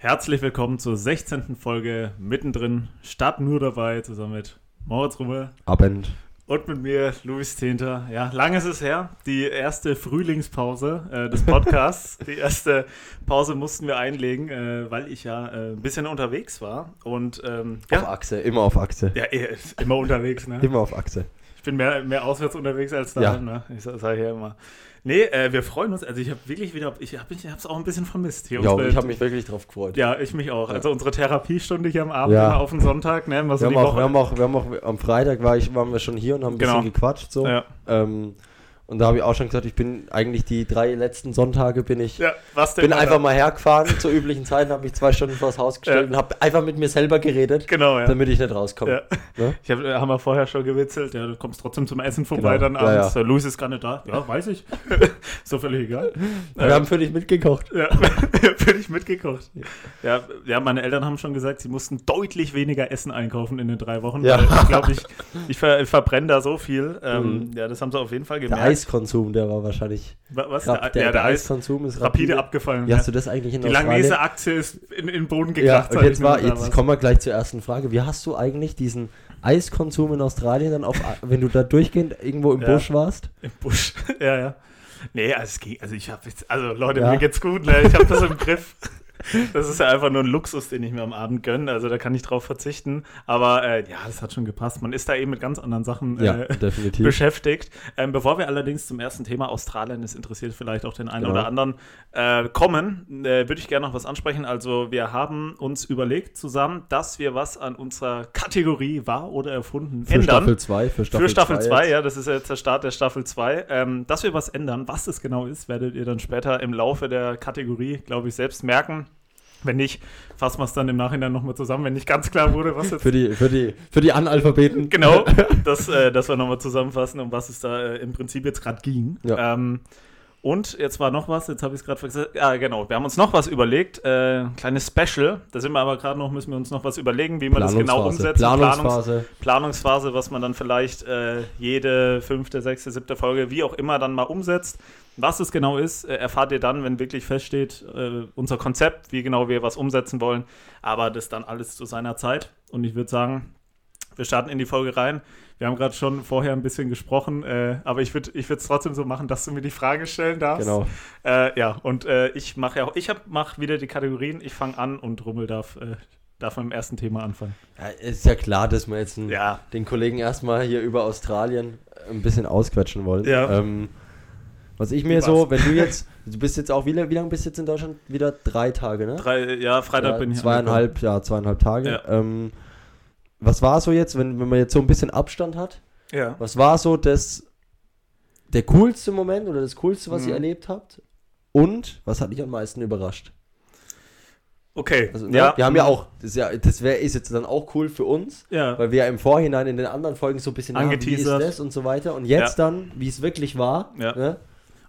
Herzlich willkommen zur 16. Folge mittendrin. Start nur dabei, zusammen mit Moritz Rummel Abend. und mit mir, Luis Zehnter. Ja, lange ist es her. Die erste Frühlingspause äh, des Podcasts. die erste Pause mussten wir einlegen, äh, weil ich ja äh, ein bisschen unterwegs war. Und ähm, Auf ja, Achse, immer auf Achse. ja, ist immer unterwegs. Ne? Immer auf Achse. Ich bin mehr, mehr auswärts unterwegs als da. Ja. Ne? Ich sage ja immer. Nee, äh, wir freuen uns. Also ich habe wirklich wieder, ich habe es auch ein bisschen vermisst hier. Ja, ich habe mich wirklich drauf gefreut. ja, ich mich auch. Also unsere Therapiestunde hier am Abend Ja. auf den Sonntag, ne? Mal so Wir, die haben auch, Woche. wir, haben auch, wir haben auch, am Freitag war ich, waren wir schon hier und haben ein Genau. bisschen gequatscht. So. ja. Ähm, und da habe ich auch schon gesagt, ich bin eigentlich die drei letzten Sonntage bin ich ja, bin einfach mal hergefahren zur üblichen Zeit, habe mich zwei Stunden vors Haus gestellt Ja. und habe einfach mit mir selber geredet, Genau, ja. damit ich nicht rauskomme. Ne? Ich hab, äh, haben wir vorher schon gewitzelt, ja, du kommst trotzdem zum Essen vorbei Genau. dann abends. ja. Luis ist gar nicht da. Ja, weiß ich. so völlig egal. Wir haben für dich mitgekocht. Ja, für dich mitgekocht. Ja, ja, meine Eltern haben schon gesagt, sie mussten deutlich weniger Essen einkaufen in den drei Wochen. Ja. weil Ich glaube, ich, ich, ver, ich verbrenne da so viel. Ähm, Mhm. Ja, das haben sie auf jeden Fall gemerkt. Eiskonsum, der war wahrscheinlich. Was? Grad, der, ja, der, Eiskonsum ist rapide, rapide abgefallen. Wie ja. hast du das eigentlich in Die Langnese-Aktie ist in, den Boden gekracht. Ja, und jetzt, mal, jetzt ah, kommen wir gleich zur ersten Frage. Wie hast du eigentlich diesen Eiskonsum in Australien dann auf, wenn du da durchgehend irgendwo im ja. Busch warst? Im Busch, ja, ja. Nee, also, also ich habe jetzt, also Leute, ja. mir geht's gut, ne? ich habe das im Griff. Das ist ja einfach nur ein Luxus, den ich mir am Abend gönne, also da kann ich drauf verzichten. Aber äh, ja, das hat schon gepasst. Man ist da eben mit ganz anderen Sachen äh, beschäftigt. Ähm, bevor wir allerdings zum ersten Thema Australien, das interessiert vielleicht auch den einen Genau. oder anderen, äh, kommen, äh, würde ich gerne noch was ansprechen. Also wir haben uns überlegt zusammen, dass wir was an unserer Kategorie war oder erfunden Für ändern. Staffel 2, für Staffel Für Staffel 2, jetzt. ja, das ist jetzt der Start der Staffel 2. Ähm, dass wir was ändern, was es genau ist, werdet ihr dann später im Laufe der Kategorie, glaube ich, selbst merken. Wenn nicht, fassen wir es dann im Nachhinein nochmal zusammen, wenn nicht ganz klar wurde, was jetzt Für die, für die, für die Analphabeten. genau, dass, äh, dass wir nochmal zusammenfassen, um was es da äh, im Prinzip jetzt gerade ging. Ja. Ähm, und jetzt war noch was, jetzt habe ich es gerade vergessen. Ja, genau, wir haben uns noch was überlegt, äh, kleines Special. Da sind wir aber gerade noch, müssen wir uns noch was überlegen, wie man das genau umsetzt. Planungs- Planungsphase. Planungsphase, was man dann vielleicht äh, jede fünfte, sechste, siebte Folge, wie auch immer, dann mal umsetzt. Was es genau ist, äh, erfahrt ihr dann, wenn wirklich feststeht, äh, unser Konzept, wie genau wir was umsetzen wollen. Aber das dann alles zu seiner Zeit. Und ich würde sagen, wir starten in die Folge rein. Wir haben gerade schon vorher ein bisschen gesprochen, äh, aber ich würde ich es trotzdem so machen, dass du mir die Frage stellen darfst. Genau. Äh, ja, und äh, ich mache ja auch, ich mache wieder die Kategorien, ich fange an und Rummel darf, äh, darf mit dem ersten Thema anfangen. Ja, ist ja klar, dass wir jetzt einen, Ja. den Kollegen erstmal hier über Australien ein bisschen ausquetschen wollen. Ja. Ähm, was ich mir so, wenn du jetzt, du bist jetzt auch, wie, wie lange bist du jetzt in Deutschland? Wieder drei Tage, ne? Drei, ja, Freitag Ja, bin ich zweieinhalb, ja, zweieinhalb Tage. Ja. Ähm, was war so jetzt, wenn, wenn man jetzt so ein bisschen Abstand hat? Ja. Was war so das der coolste Moment oder das coolste, was Mhm. ihr erlebt habt? Und was hat dich am meisten überrascht? Okay. Also, ne, ja, wir haben ja auch, das, ist ja, das wäre ist jetzt dann auch cool für uns, Ja. weil wir ja im Vorhinein in den anderen Folgen so ein bisschen ja, wie ist Angeteasert. das und so weiter. Und jetzt dann, wie es wirklich war, Ja. ne?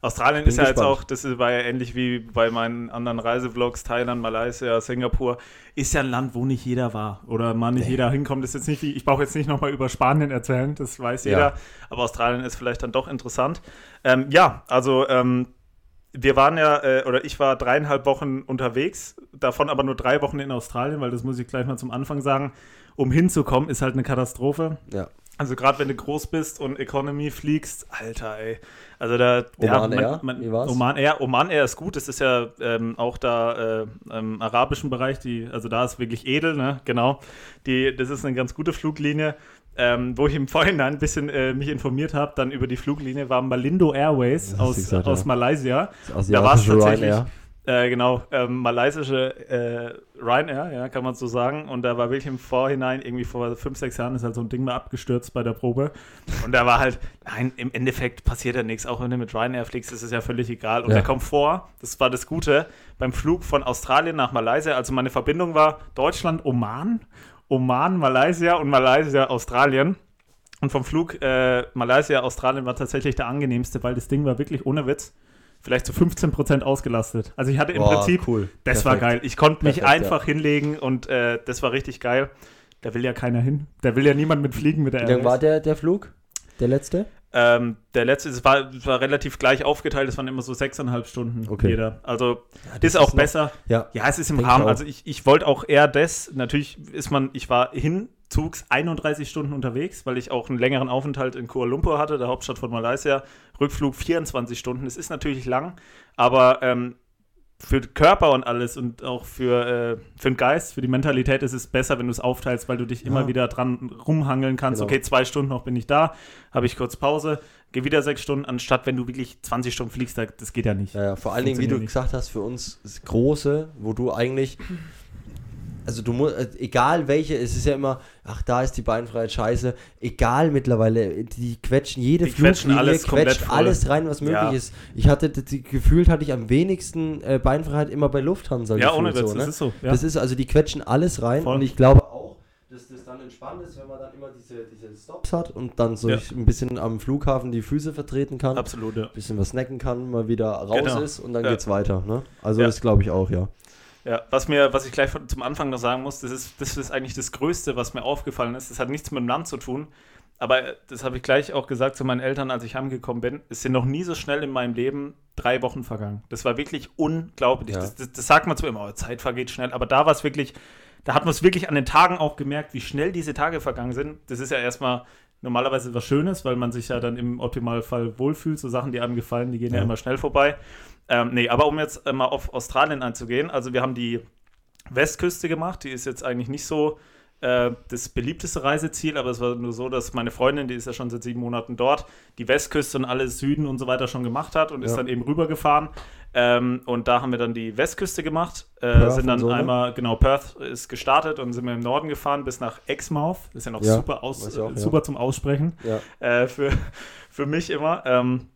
Australien Bin ist ja jetzt gespannt. auch, das war ja ähnlich wie bei meinen anderen Reisevlogs, Thailand, Malaysia, Singapur, ist ja ein Land, wo nicht jeder war oder mal nicht Nee. jeder hinkommt. Das ist jetzt nicht ich brauche jetzt nicht nochmal über Spanien erzählen, das weiß Ja. jeder, aber Australien ist vielleicht dann doch interessant. Ähm, ja, also ähm, wir waren ja, äh, oder ich war dreieinhalb Wochen unterwegs, davon aber nur drei Wochen in Australien, weil das muss ich gleich mal zum Anfang sagen. Um hinzukommen, ist halt eine Katastrophe. ja. Also gerade wenn du groß bist und Economy fliegst, Alter, ey. Also da Oman man- Air? man- Wie war's? Oman Air, Oman Air ist gut. Das ist ja ähm, auch da äh, im arabischen Bereich, die, also da ist wirklich edel, ne? Genau. Die, das ist eine ganz gute Fluglinie. Ähm, wo ich im Vorhinein ein bisschen äh, mich informiert habe, dann über die Fluglinie war Malindo Airways aus, gesagt, aus ja. Malaysia. Da war es tatsächlich. Äh, genau, ähm, malaysische äh, Ryanair, ja, kann man so sagen. Und da war wirklich im Vorhinein, irgendwie vor fünf, sechs Jahren, ist halt so ein Ding mal abgestürzt bei der Probe. Und da war halt, nein, im Endeffekt passiert ja nichts. Auch wenn du mit Ryanair fliegst, ist es ja völlig egal. Und Ja. der Komfort, das war das Gute, beim Flug von Australien nach Malaysia, also meine Verbindung war Deutschland, Oman, Oman, Malaysia und Malaysia, Australien. Und vom Flug äh, Malaysia, Australien war tatsächlich der angenehmste, weil das Ding war wirklich ohne Witz vielleicht zu 15% ausgelastet. Also ich hatte im Boah, Prinzip, cool. das war Perfekt. geil. Ich konnte mich Perfekt, einfach hinlegen und äh, das war richtig geil. Da will ja keiner hin. Da will ja niemand mit fliegen mit der Wie lang war der, der Flug? Der letzte? Ähm, der letzte, es war, es war relativ gleich aufgeteilt, es waren immer so sechseinhalb Stunden Okay. jeder. Also Ja, das ist auch noch- besser. Ja. Ja, es ist im Rahmen. Also ich, ich wollte auch eher das, natürlich ist man, ich war hinzugs 31 Stunden unterwegs, weil ich auch einen längeren Aufenthalt in Kuala Lumpur hatte, der Hauptstadt von Malaysia. Rückflug 24 Stunden, das ist natürlich lang, aber ähm, für den Körper und alles und auch für, äh, für den Geist, für die Mentalität ist es besser, wenn du es aufteilst, weil du dich immer Ja. wieder dran rumhangeln kannst. Genau. Okay, zwei Stunden noch bin ich da, habe ich kurz Pause, gehe wieder sechs Stunden, anstatt wenn du wirklich 20 Stunden fliegst, da- das geht ja nicht. Ja, ja, vor allen Dingen, wie du nicht. gesagt hast, für uns das Große, wo du eigentlich, also du musst, egal welche, es ist ja immer, ach, da ist die Beinfreiheit scheiße, egal mittlerweile, die quetschen jede Die quetschen Fluglinie, alles komplett quetscht voll. alles rein, was möglich Ja. ist. Ich hatte, die, gefühlt hatte ich am wenigsten äh, Beinfreiheit immer bei Lufthansa. Ja, ohne Witz, so, ne? das ist so. Ja. Das ist also, die quetschen alles rein Voll. und ich glaube auch, dass das dann entspannt ist, wenn man dann immer diese, diese Stops hat und dann so Ja. ein bisschen am Flughafen die Füße vertreten kann Absolut, ja. bisschen was snacken kann, mal wieder raus Genau. ist und dann Ja. geht's weiter. Ne? Also das glaube ich auch, ja. Ja, was mir, was ich gleich zum Anfang noch sagen muss, das ist, das ist eigentlich das Größte, was mir aufgefallen ist. Das hat nichts mit dem Land zu tun. Aber das habe ich gleich auch gesagt zu meinen Eltern, als ich heimgekommen bin. Es sind noch nie so schnell in meinem Leben drei Wochen vergangen. Das war wirklich unglaublich. Ja. Das, das, das sagt man zwar immer, oh, Zeit vergeht schnell, aber da war es wirklich, da hat man es wirklich an den Tagen auch gemerkt, wie schnell diese Tage vergangen sind. Das ist ja erstmal normalerweise was Schönes, weil man sich ja dann im Optimalfall wohlfühlt. So Sachen, die einem gefallen, die gehen ja, Ja. immer schnell vorbei. Ähm, nee, aber um jetzt äh, mal auf Australien einzugehen, also wir haben die Westküste gemacht, die ist jetzt eigentlich nicht so äh, das beliebteste Reiseziel, aber es war nur so, dass meine Freundin, die ist ja schon seit sieben Monaten dort, die Westküste und alles Süden und so weiter schon gemacht hat und ist Ja. dann eben rübergefahren. Ähm, und da haben wir dann die Westküste gemacht, äh, sind dann so, ne? einmal, genau, Perth ist gestartet und sind wir im Norden gefahren bis nach Exmouth. Ist ja noch Ja, super, aus, auch, super zum Aussprechen äh, für, für mich immer. Ähm,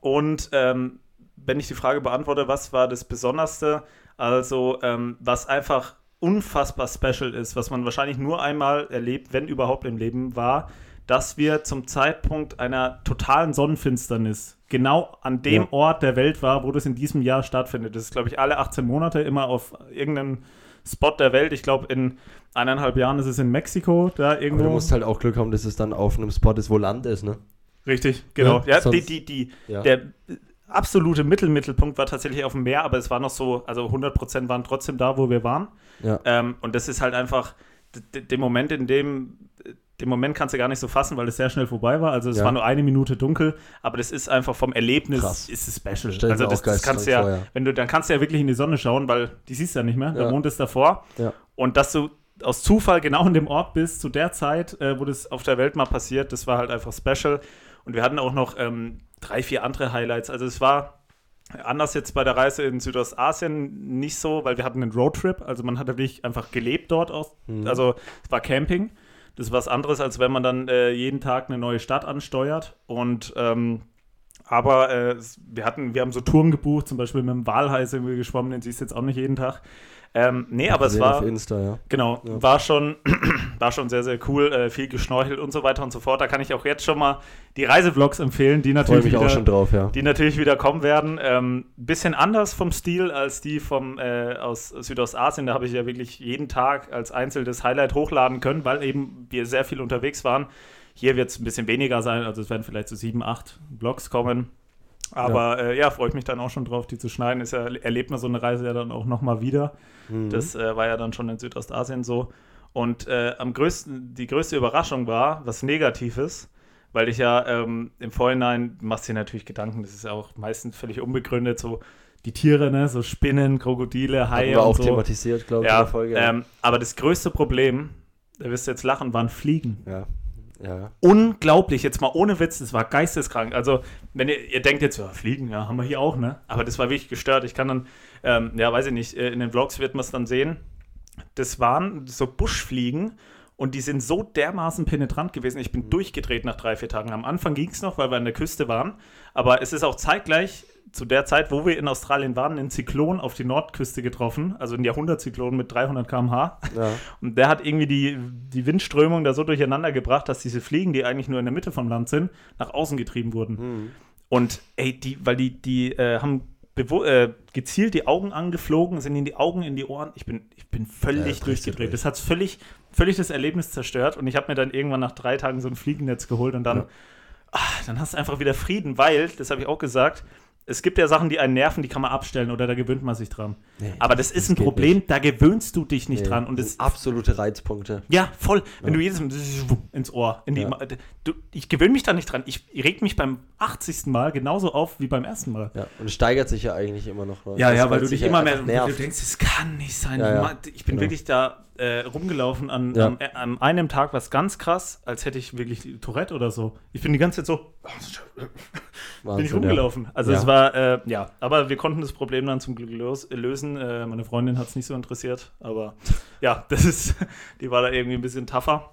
und ähm, wenn ich die Frage beantworte, was war das Besonderste? Also, ähm, was einfach unfassbar special ist, was man wahrscheinlich nur einmal erlebt, wenn überhaupt im Leben, war, dass wir zum Zeitpunkt einer totalen Sonnenfinsternis genau an dem Ja. Ort der Welt war, wo das in diesem Jahr stattfindet. Das ist, glaube ich, alle 18 Monate immer auf irgendeinem Spot der Welt. Ich glaube, in eineinhalb Jahren ist es in Mexiko, da Aber irgendwo. du musst halt auch Glück haben, dass es dann auf einem Spot ist, wo Land ist, ne? Richtig, genau. Ja, Ja, die, die, die, Ja. Der absolute Mittelmittelpunkt war tatsächlich auf dem Meer, aber es war noch so, also 100% waren trotzdem da, wo wir waren. Ja. Ähm, und das ist halt einfach d- d- der Moment, in dem, den Moment kannst du gar nicht so fassen, weil es sehr schnell vorbei war. Also es Ja. war nur eine Minute dunkel, aber das ist einfach vom Erlebnis Krass. ist es special. Stell also das, das kannst du ja, vor, ja. wenn du, dann kannst du ja wirklich in die Sonne schauen, weil die siehst du ja nicht mehr. Der. Mond ist davor. Und dass du aus Zufall genau in dem Ort bist, zu der Zeit, äh, wo das auf der Welt mal passiert, das war halt einfach special. Und wir hatten auch noch ähm, drei, vier andere Highlights. Also es war anders jetzt bei der Reise in Südostasien nicht so, weil wir hatten einen Roadtrip. Also man hat wirklich einfach gelebt dort auch. Mhm. Also es war Camping. Das ist was anderes, als wenn man dann äh, jeden Tag eine neue Stadt ansteuert. Und ähm, aber äh, wir hatten, wir haben so Touren gebucht, zum Beispiel mit dem Walhai sind wir geschwommen, den siehst du jetzt auch nicht jeden Tag. Ähm, nee, aber es war. Insta, ja. Genau, Ja. war schon, war schon sehr, sehr cool, äh, viel geschnorchelt und so weiter und so fort. Da kann ich auch jetzt schon mal die Reisevlogs empfehlen, die natürlich, wieder, drauf, ja. die natürlich wieder kommen werden. Ähm, bisschen anders vom Stil als die vom, äh, aus Südostasien. Da habe ich ja wirklich jeden Tag als einzelnes Highlight hochladen können, weil eben wir sehr viel unterwegs waren. Hier wird es ein bisschen weniger sein, also es werden vielleicht so sieben, acht Vlogs kommen. Aber ja, äh, ja freue ich mich dann auch schon drauf, die zu schneiden. Ist ja, erlebt man so eine Reise ja dann auch nochmal wieder. Mhm. Das äh, war ja dann schon in Südostasien so. Und äh, am größten, die größte Überraschung war, was Negatives, weil ich ja ähm, im Vorhinein machst dir natürlich Gedanken, das ist ja auch meistens völlig unbegründet, so die Tiere, ne, so Spinnen, Krokodile, Haie wir auch so. thematisiert, glaube ich, in Ja, der Folge. ähm, aber das größte Problem, da wirst du jetzt lachen, waren Fliegen ja. Ja. unglaublich, jetzt mal ohne Witz, das war geisteskrank. Also, wenn ihr, ihr denkt jetzt, ja, Fliegen, ja, haben wir hier auch, ne? Aber das war wirklich gestört. Ich kann dann, ähm, ja, weiß ich nicht, äh, in den Vlogs wird man es dann sehen. Das waren so Buschfliegen und die sind so dermaßen penetrant gewesen. Ich bin durchgedreht nach drei, vier Tagen. Am Anfang ging es noch, weil wir an der Küste waren. Aber es ist auch zeitgleich zu der Zeit, wo wir in Australien waren, ein Zyklon auf die Nordküste getroffen. Also ein Jahrhundertzyklon mit 300 km/h. ja. Und der hat irgendwie die, die Windströmung da so durcheinander gebracht, dass diese Fliegen, die eigentlich nur in der Mitte vom Land sind, nach außen getrieben wurden. Mhm. Und ey, die, weil die, die äh, haben äh, gezielt die Augen angeflogen, sind in die Augen, in die Ohren. Ich bin, ich bin Ja, völlig du durchgedreht. durch. Das hat völlig, völlig das Erlebnis zerstört. Und ich habe mir dann irgendwann nach drei Tagen so ein Fliegennetz geholt und dann. Ja. ach, dann hast du einfach wieder Frieden, weil, das habe ich auch gesagt, es gibt ja Sachen, die einen nerven, die kann man abstellen oder da gewöhnt man sich dran. Nee, Aber das, das ist ein Problem, da gewöhnst du dich nicht Nee, dran. Und das absolute Reizpunkte. ja, voll. Wenn du jedes Mal ins Ohr, in die, Ja. du, ich gewöhne mich da nicht dran. Ich reg mich beim 80. Mal genauso auf wie beim ersten Mal. Ja, und es steigert sich ja eigentlich immer noch. ne? Ja, Das, ja, weil du dich immer mehr einfach du nervt. denkst, es kann nicht sein. Ja, ja. Ich bin Genau. wirklich da äh, rumgelaufen an, Ja. äh, an einem Tag, was ganz krass, als hätte ich wirklich Tourette oder so. Ich bin die ganze Zeit so, bin ich Wahnsinn, rumgelaufen. Also Ja. es war, äh, ja, aber wir konnten das Problem dann zum Glück los, lösen. Äh, meine Freundin hat es nicht so interessiert, aber ja, das ist, die war da irgendwie ein bisschen tougher.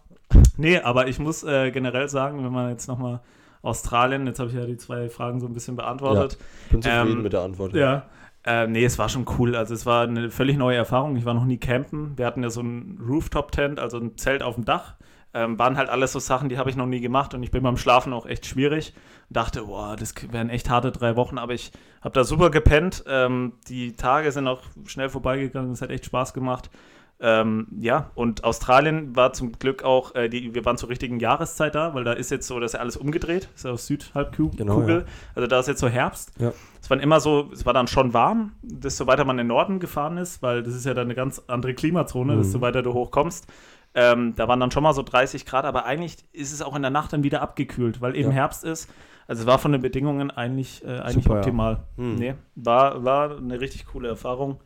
Nee, aber ich muss äh, generell sagen, wenn man jetzt nochmal Australien, jetzt habe ich ja die zwei Fragen so ein bisschen beantwortet. Ja. Bin zufrieden Ähm, mit der Antwort. Ja. Äh, nee, es war schon cool. Also es war eine völlig neue Erfahrung. Ich war noch nie campen. Wir hatten ja so ein Rooftop-Tent, also ein Zelt auf dem Dach. Ähm, waren halt alles so Sachen, die habe ich noch nie gemacht und ich bin beim Schlafen auch echt schwierig. Dachte, boah, das wären echt harte drei Wochen, aber ich habe da super gepennt. Ähm, die Tage sind auch schnell vorbeigegangen, es hat echt Spaß gemacht. Ähm, ja, und Australien war zum Glück auch, äh, die, wir waren zur richtigen Jahreszeit da, weil da ist jetzt so, dass ja alles umgedreht, ist ja auf Südhalbkugel. Genau, ja. Also da ist jetzt so Herbst. Ja. Es waren immer so, es war dann schon warm, desto weiter man in den Norden gefahren ist, weil das ist ja dann eine ganz andere Klimazone, Mhm. desto weiter du hochkommst. Ähm, da waren dann schon mal so 30 Grad, aber eigentlich ist es auch in der Nacht dann wieder abgekühlt, weil eben Ja. Herbst ist. Also es war von den Bedingungen eigentlich, äh, eigentlich Super, ja. optimal. Mhm. Nee, war, war eine richtig coole Erfahrung.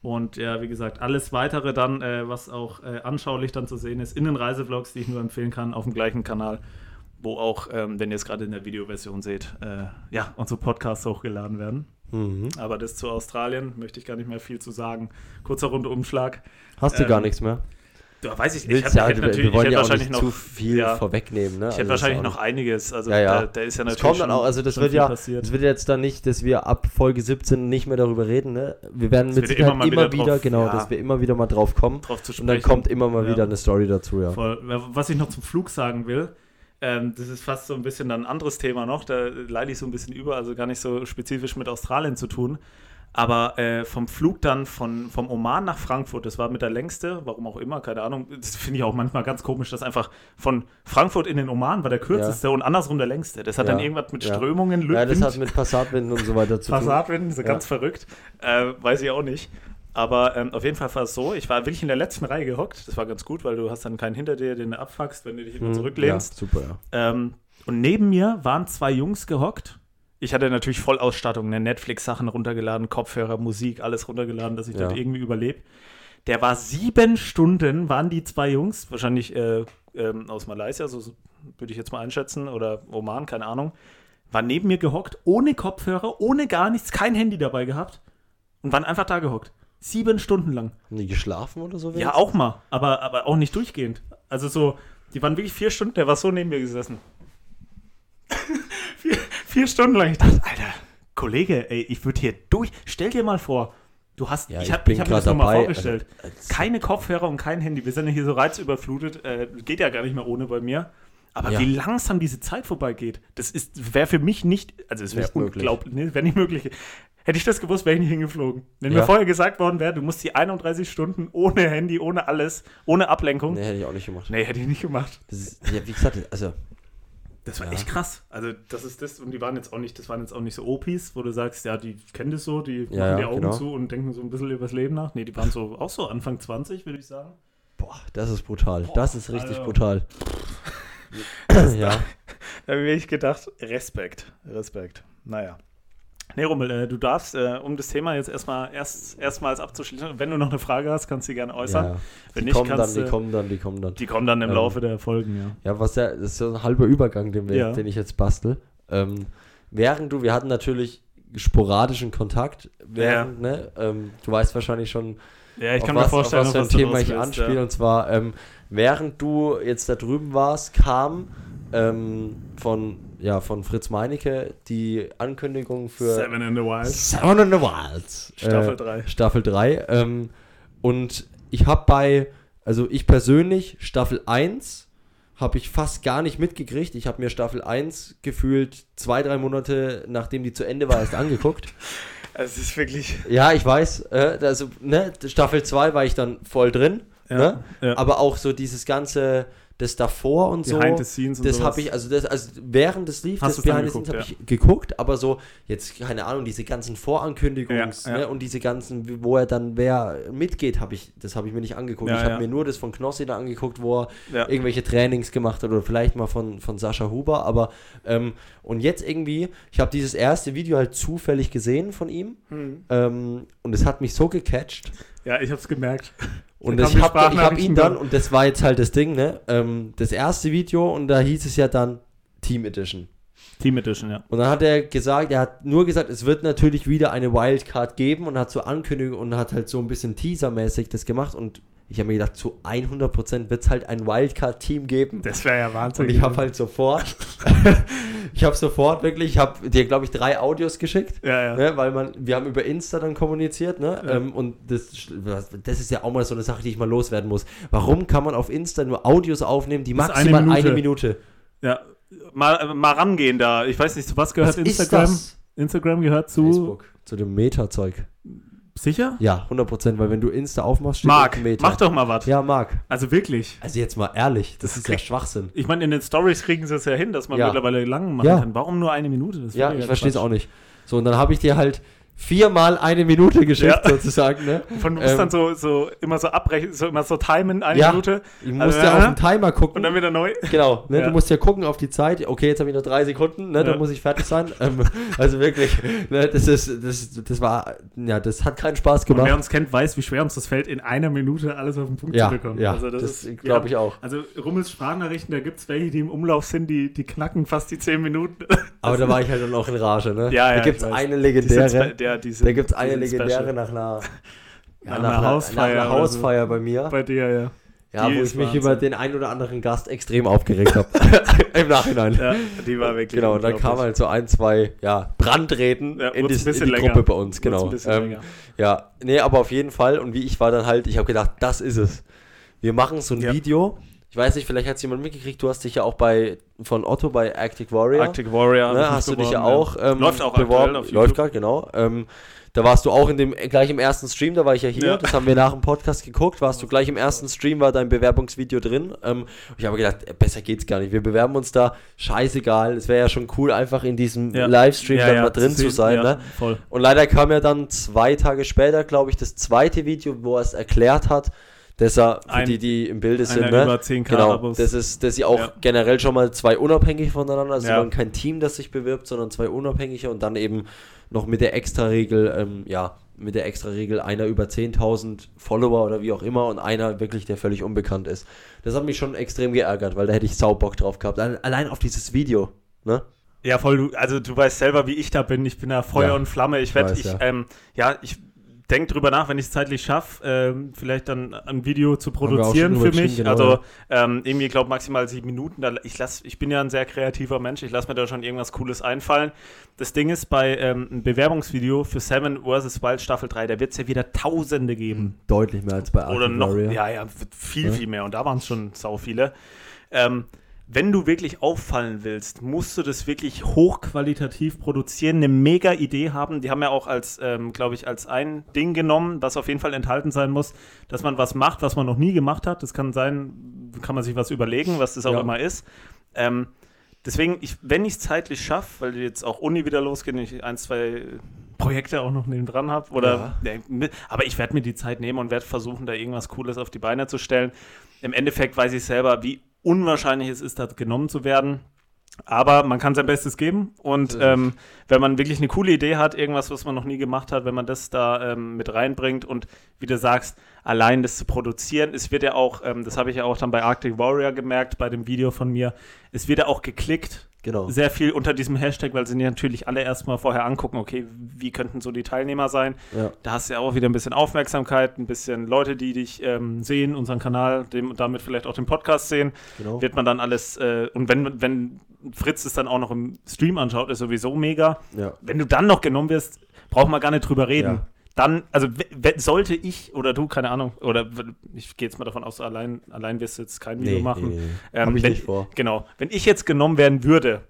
Und ja, wie gesagt, alles weitere dann, äh, was auch äh, anschaulich dann zu sehen ist, in den Reisevlogs, die ich nur empfehlen kann, auf dem gleichen Kanal, wo auch, ähm, wenn ihr es gerade in der Videoversion seht, äh, ja, unsere Podcasts hochgeladen werden. Mhm. Aber das zu Australien möchte ich gar nicht mehr viel zu sagen. Kurzer Rundumschlag. Hast du Ähm, gar nichts mehr? Da weiß ich, ich, Willst hab, ich ja, hätte natürlich, wir ich wollen hätte ja wahrscheinlich nicht noch, zu viel ja, vorwegnehmen. Ne? ich hätte Also wahrscheinlich noch einiges. Also Ja, ja. Da, da ist ja Es natürlich kommt dann auch, also das wird ja, passiert. wird jetzt dann nicht, dass wir ab Folge 17 nicht mehr darüber reden, ne? Wir werden mit Sicherheit immer immer, wieder wieder, drauf- genau, dass wir immer wieder mal drauf kommen drauf zu und dann kommt immer mal wieder eine Story dazu, ja. Voll. Was ich noch zum Flug sagen will, ähm, das ist fast so ein bisschen dann ein anderes Thema noch, da leide ich so ein bisschen über, also gar nicht so spezifisch mit Australien zu tun. Aber äh, vom Flug dann von, vom Oman nach Frankfurt, das war mit der längste, warum auch immer, keine Ahnung. Das finde ich auch manchmal ganz komisch, dass einfach von Frankfurt in den Oman war der kürzeste und andersrum der längste. Das hat Ja. dann irgendwas mit Ja. Strömungen, Ja, das hat mit Passatwinden und so weiter zu tun. Passatwinden, so Ja. ganz verrückt. Äh, weiß ich auch nicht. Aber ähm, auf jeden Fall war es so, ich war wirklich in der letzten Reihe gehockt. Das war ganz gut, weil du hast dann keinen hinter dir, den du abfuckst, wenn du dich immer Mhm. zurücklehnst. Ja, super, ja. Ähm, und neben mir waren zwei Jungs gehockt. Ich hatte natürlich Vollausstattung, ne? Netflix-Sachen runtergeladen, Kopfhörer, Musik, alles runtergeladen, dass ich Ja. dort irgendwie überlebe. Der war sieben Stunden, waren die zwei Jungs, wahrscheinlich äh, ähm, aus Malaysia, so würde ich jetzt mal einschätzen, oder Oman, keine Ahnung, war neben mir gehockt, ohne Kopfhörer, ohne gar nichts, kein Handy dabei gehabt und waren einfach da gehockt. Sieben Stunden lang. Haben die geschlafen oder so? Ja, auch mal, aber, aber auch nicht durchgehend. Also so, die waren wirklich vier Stunden, der war so neben mir gesessen. Vier, Stunden lang. Ich dachte, Alter, Kollege, ey, ich würde hier durch. Stell dir mal vor, du hast, Ja, ich habe hab mir das nochmal vorgestellt. Keine Kopfhörer und kein Handy. Wir sind ja hier so reizüberflutet. Äh, geht ja gar nicht mehr ohne bei mir. Aber Ja. wie langsam diese Zeit vorbeigeht, das ist wäre für mich nicht, also es wäre unglaublich, nee, wäre nicht möglich. Hätte ich das gewusst, wäre ich nicht hingeflogen. Wenn mir Ja. vorher gesagt worden wäre, du musst die 31 Stunden ohne Handy, ohne alles, ohne Ablenkung. Nee, hätte ich auch nicht gemacht. Nee, hätte ich nicht gemacht. Ist, ja, wie gesagt, also, Das war Ja. echt krass. Also, das ist das, und die waren jetzt auch nicht, das waren jetzt auch nicht so OPs, wo du sagst, ja, die kennen das so, die Ja, machen die Augen genau. zu und denken so ein bisschen übers Leben nach. Nee, die waren so auch so Anfang 20, würde ich sagen. boah, das ist brutal. das ist richtig Alter. brutal. ja. Da habe ich gedacht, Respekt, Respekt. Naja. Nee, Rummel, äh, du darfst, äh, um das Thema jetzt erstmal erst, erstmals abzuschließen, wenn du noch eine Frage hast, kannst du sie gerne äußern. ja. Wenn Die nicht, kommen dann, kannst die du. kommen dann, die kommen dann. Die kommen dann im Ähm, Laufe der Folgen, ja. Ja, was ja, das ist so ein halber Übergang, den, wir, Ja. den ich jetzt bastel. Ähm, während du, wir hatten natürlich sporadischen Kontakt, während, ne, ähm, du weißt wahrscheinlich schon, Ja, ich auf kann was, mir vorstellen, was für ein Thema ich anspiele. Ja. Und zwar, ähm, während du jetzt da drüben warst, kam ähm, von, ja, von Fritz Meinecke die Ankündigung für Seven in the Wild. Seven in the Wilds. Staffel äh, 3. Staffel 3. Ähm, und ich habe bei, also ich persönlich, Staffel 1 habe ich fast gar nicht mitgekriegt. Ich habe mir Staffel 1 gefühlt zwei, drei Monate, nachdem die zu Ende war, erst angeguckt. Es ist wirklich. Ja, ich weiß. Äh, also, ne, Staffel 2 war ich dann voll drin. Ja, ne? ja. aber auch so dieses ganze, das davor und so. Behind the scenes und Das habe ich, also das, also während des lief, Hast das Behind the Scenes habe geguckt, ich geguckt, aber so, jetzt, keine Ahnung, diese ganzen Vorankündigungs, Ja, ja. Ne, und diese ganzen, wo er dann wer mitgeht, habe ich, das habe ich mir nicht angeguckt. Ja, ich habe ja. mir nur das von Knossi da angeguckt, wo er Ja. irgendwelche Trainings gemacht hat oder vielleicht mal von, von Sascha Huber, aber ähm, und jetzt irgendwie, ich habe dieses erste Video halt zufällig gesehen von ihm Hm. ähm, und es hat mich so gecatcht. Ja, ich hab's gemerkt. Und ich habe hab ihn dann, dann. und das war jetzt halt das Ding, ne? Ähm, das erste Video und da hieß es ja dann Team Edition. Team Edition, ja. Und dann hat er gesagt, er hat nur gesagt, es wird natürlich wieder eine Wildcard geben und hat so Ankündigung und hat halt so ein bisschen Teasermäßig das gemacht und ich habe mir gedacht, zu 100% wird es halt ein Wildcard-Team geben. Das wäre ja Wahnsinn. Und ich habe halt sofort, ich habe sofort wirklich, ich habe dir, glaube ich, drei Audios geschickt. Ja, ja. Ne, weil man, wir haben über Insta dann kommuniziert, ne? Ja. Ähm, und das, das ist ja auch mal so eine Sache, die ich mal loswerden muss. Warum kann man auf Insta nur Audios aufnehmen, die maximal eine eine Minute. Minute? ja. Mal, mal rangehen da. Ich weiß nicht, zu was gehört Was Instagram? Instagram gehört zu. Facebook. Zu dem Meta-Zeug. Sicher? Ja, 100%, weil wenn du Insta aufmachst, steht Marc, Meta. mach doch mal was. Ja, Marc. Also wirklich. Also jetzt mal ehrlich, das, Das ist ja Schwachsinn. Ich meine, in den Stories kriegen sie es ja hin, dass man Ja. mittlerweile lang machen Ja. kann. Warum nur eine Minute? Das Ja, ich verstehe es auch nicht. So, und dann habe ich dir halt viermal eine Minute geschickt, Ja. sozusagen, ne? Von du musst Ähm, dann so, so immer so abbrechen, so immer so timen, eine Ja. Minute Ich musste Also, auf äh, den Timer gucken. und dann wieder neu. Genau, ne, Ja. du musst ja gucken auf die Zeit. Okay, jetzt habe ich noch drei Sekunden, ne, Ja. dann muss ich fertig sein. ähm, also wirklich, ne, das ist, das, das war, ja, das hat keinen Spaß Und wer gemacht. uns kennt, weiß, wie schwer uns das fällt, in einer Minute alles auf den Punkt Ja, zu bekommen. ja, also das, wir glaube ich auch. Also Rummels Sprachnachrichten, da gibt es welche, die im Umlauf sind, die, die knacken fast die 10 Minuten. Aber da war ich halt dann auch in Rage, ne? Ja, da ja, gibt es eine legendäre, spe- der, die sind, da gibt es eine legendäre nach einer, Ja, nach, einer Hausfeier nach einer Hausfeier bei mir. bei dir, ja. Ja, Die wo ich mich Wahnsinn. über den einen oder anderen Gast extrem aufgeregt habe. Im Nachhinein. Ja, die war wirklich. Genau, und dann kam halt so ein, zwei ja, Brandreden Ja, in, wurd's die, ein bisschen in die länger. Gruppe bei uns. Genau. Ähm, ja, nee, aber auf jeden Fall. Und wie ich war dann halt, ich habe gedacht, das ist es. Wir machen so ein Ja. Video. Ich weiß nicht, vielleicht hat es jemand mitgekriegt. Du hast dich ja auch bei von Otto bei Arctic Warrior. Arctic Warrior. ne, hast du dich ja auch ähm, Läuft auch beworben. auf YouTube. Läuft gerade, genau. Ähm, da warst du auch in dem gleich im ersten Stream, da war ich ja hier, Ja. das haben wir nach dem Podcast geguckt, warst du gleich im ersten Stream, war dein Bewerbungsvideo drin. Ähm, und ich habe gedacht, äh, besser geht's gar nicht. Wir bewerben uns da, scheißegal. Es wäre ja schon cool, einfach in diesem Ja. Livestream Ja, dann mal drin zu sein. ja, Ne? Voll. Und leider kam ja dann zwei Tage später, glaube ich, das zweite Video, wo er es erklärt hat, dass er, für Ein- die, die im Bilde sind, ne? über 10k Genau, Abos. das ist, dass sie auch Ja. generell schon mal zwei unabhängig voneinander, also Ja. kein Team, das sich bewirbt, sondern zwei unabhängige und dann eben noch mit der Extra-Regel, ähm, ja, mit der Extra-Regel einer über 10.000 Follower oder wie auch immer und einer wirklich, der völlig unbekannt ist. Das hat mich schon extrem geärgert, weil da hätte ich sau Bock drauf gehabt. Alle- Allein auf dieses Video, ne? Ja, voll. Du, also du weißt selber, wie ich da bin. Ich bin da Feuer Ja, und Flamme. Ich werde, ich, ja. ähm, ja, ich denke drüber nach, wenn ich es zeitlich schaffe, ähm, vielleicht dann ein Video zu produzieren für mich. genau, also ähm, irgendwie, glaube maximal sieben Minuten. Ich, lass, ich bin ja ein sehr kreativer Mensch. Ich lasse mir da schon irgendwas Cooles einfallen. Das Ding ist, bei ähm, einem Bewerbungsvideo für Seven vs. Wild Staffel 3, da wird es ja wieder Tausende geben. Deutlich mehr als bei Arctic Oder noch, Warrior. ja, ja, viel, Ja. viel mehr. Und da waren es schon sau viele. Ähm, wenn du wirklich auffallen willst, musst du das wirklich hochqualitativ produzieren, eine mega Idee haben. Die haben ja auch als, ähm, glaube ich, als ein Ding genommen, was auf jeden Fall enthalten sein muss, dass man was macht, was man noch nie gemacht hat. Das kann sein, kann man sich was überlegen, was das auch Ja. immer ist. Ähm, deswegen, ich, wenn ich es zeitlich schaffe, weil jetzt auch Uni wieder losgeht und ich ein, zwei Projekte auch noch neben dran habe, oder, ja, mit- aber ich werde mir die Zeit nehmen und werde versuchen, da irgendwas Cooles auf die Beine zu stellen. Im Endeffekt weiß ich selber, wie unwahrscheinlich es ist, da genommen zu werden. Aber man kann sein Bestes geben und ähm, wenn man wirklich eine coole Idee hat, irgendwas, was man noch nie gemacht hat, wenn man das da ähm, mit reinbringt und wie du sagst, allein das zu produzieren, es wird ja auch, ähm, das habe ich ja auch dann bei Arctic Warrior gemerkt, bei dem Video von mir, es wird ja auch geklickt, Genau. sehr viel unter diesem Hashtag, weil sie natürlich alle erstmal vorher angucken, okay, wie könnten so die Teilnehmer sein. Ja. Da hast du ja auch wieder ein bisschen Aufmerksamkeit, ein bisschen Leute, die dich ähm, sehen, unseren Kanal, dem, damit vielleicht auch den Podcast sehen genau. wird man dann alles, äh, und wenn, wenn Fritz es dann auch noch im Stream anschaut, ist sowieso mega. Ja. Wenn du dann noch genommen wirst, braucht man gar nicht drüber reden. Ja. Dann, also sollte ich oder du, keine Ahnung, oder ich gehe jetzt mal davon aus, allein, allein wirst du jetzt kein Video machen. Nee, nee. Ähm, Hab ich wenn, nicht vor. Genau. Wenn ich jetzt genommen werden würde,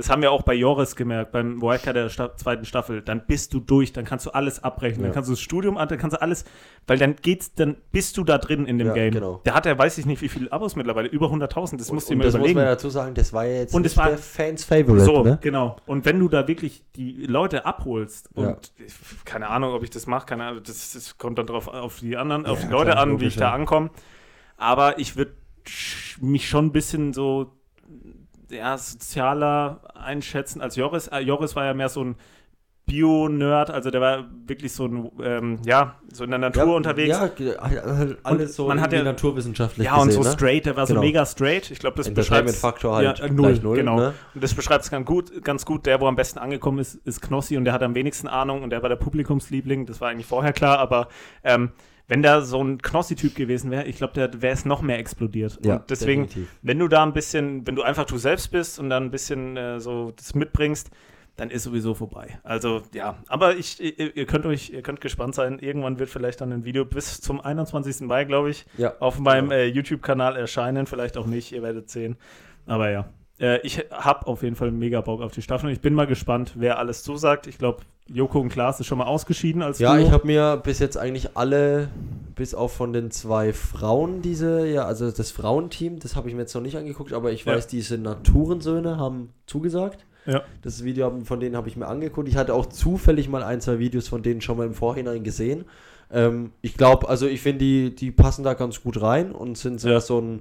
das haben wir auch bei Joris gemerkt, beim Wildcard der Sta zweiten Staffel, dann bist du durch, dann kannst du alles abbrechen, Ja. dann kannst du das Studium an, dann kannst du alles, weil dann geht's, dann bist du da drin in dem Ja, Game. genau. Der hat ja, weiß ich nicht, wie viele Abos mittlerweile, über 100.000, das musst du dir das muss überlegen. man ja dazu sagen, das war ja jetzt Und nicht es war- der Fans Favorite, So, ne? genau. Und wenn du da wirklich die Leute abholst und Ja. keine Ahnung, ob ich das mache, keine Ahnung, das, das kommt dann drauf auf die anderen, auf die Leute an, wie ich da ankomme. Aber ich würde mich schon ein bisschen so ja, sozialer einschätzen als Joris. Äh, Joris war ja mehr so ein Bio-Nerd, also der war wirklich so ein, ähm, ja, so in der Natur unterwegs. Ja, halt alles so man hat ja- naturwissenschaftlich Ja, und gesehen, so ne? straight, der war Genau. so mega straight. Ich glaube, das beschreibt Entertainment-Faktor halt ja, äh, null, null, genau. ne? Und das beschreibt es ganz gut, ganz gut. Der, wo am besten angekommen ist, ist Knossi und der hat am wenigsten Ahnung und der war der Publikumsliebling. Das war eigentlich vorher klar, aber ähm, wenn da so ein Knossi-Typ gewesen wäre, ich glaube, der wäre es noch mehr explodiert. Ja, und deswegen, definitiv. wenn du da ein bisschen, wenn du einfach du selbst bist und dann ein bisschen äh, so das mitbringst, dann ist sowieso vorbei. Also ja, aber ich, ihr, könnt euch, ihr könnt gespannt sein. Irgendwann wird vielleicht dann ein Video bis zum 21. Mai, glaube ich, Ja, auf meinem äh, YouTube-Kanal erscheinen. Vielleicht auch nicht, ihr werdet sehen. Aber ja, ich habe auf jeden Fall mega Bock auf die Staffel. Und ich bin mal gespannt, wer alles zusagt. Ich glaube, Joko und Klaas ist schon mal ausgeschieden als Ja, Duo. ich habe mir bis jetzt eigentlich alle, bis auf von den zwei Frauen, diese, ja, also das Frauenteam, das habe ich mir jetzt noch nicht angeguckt, aber ich Ja. weiß, diese Naturensöhne haben zugesagt. Ja. Das Video von denen habe ich mir angeguckt. Ich hatte auch zufällig mal ein, zwei Videos von denen schon mal im Vorhinein gesehen. Ähm, ich glaube, also ich finde, die, die passen da ganz gut rein und sind so, Ja. so ein,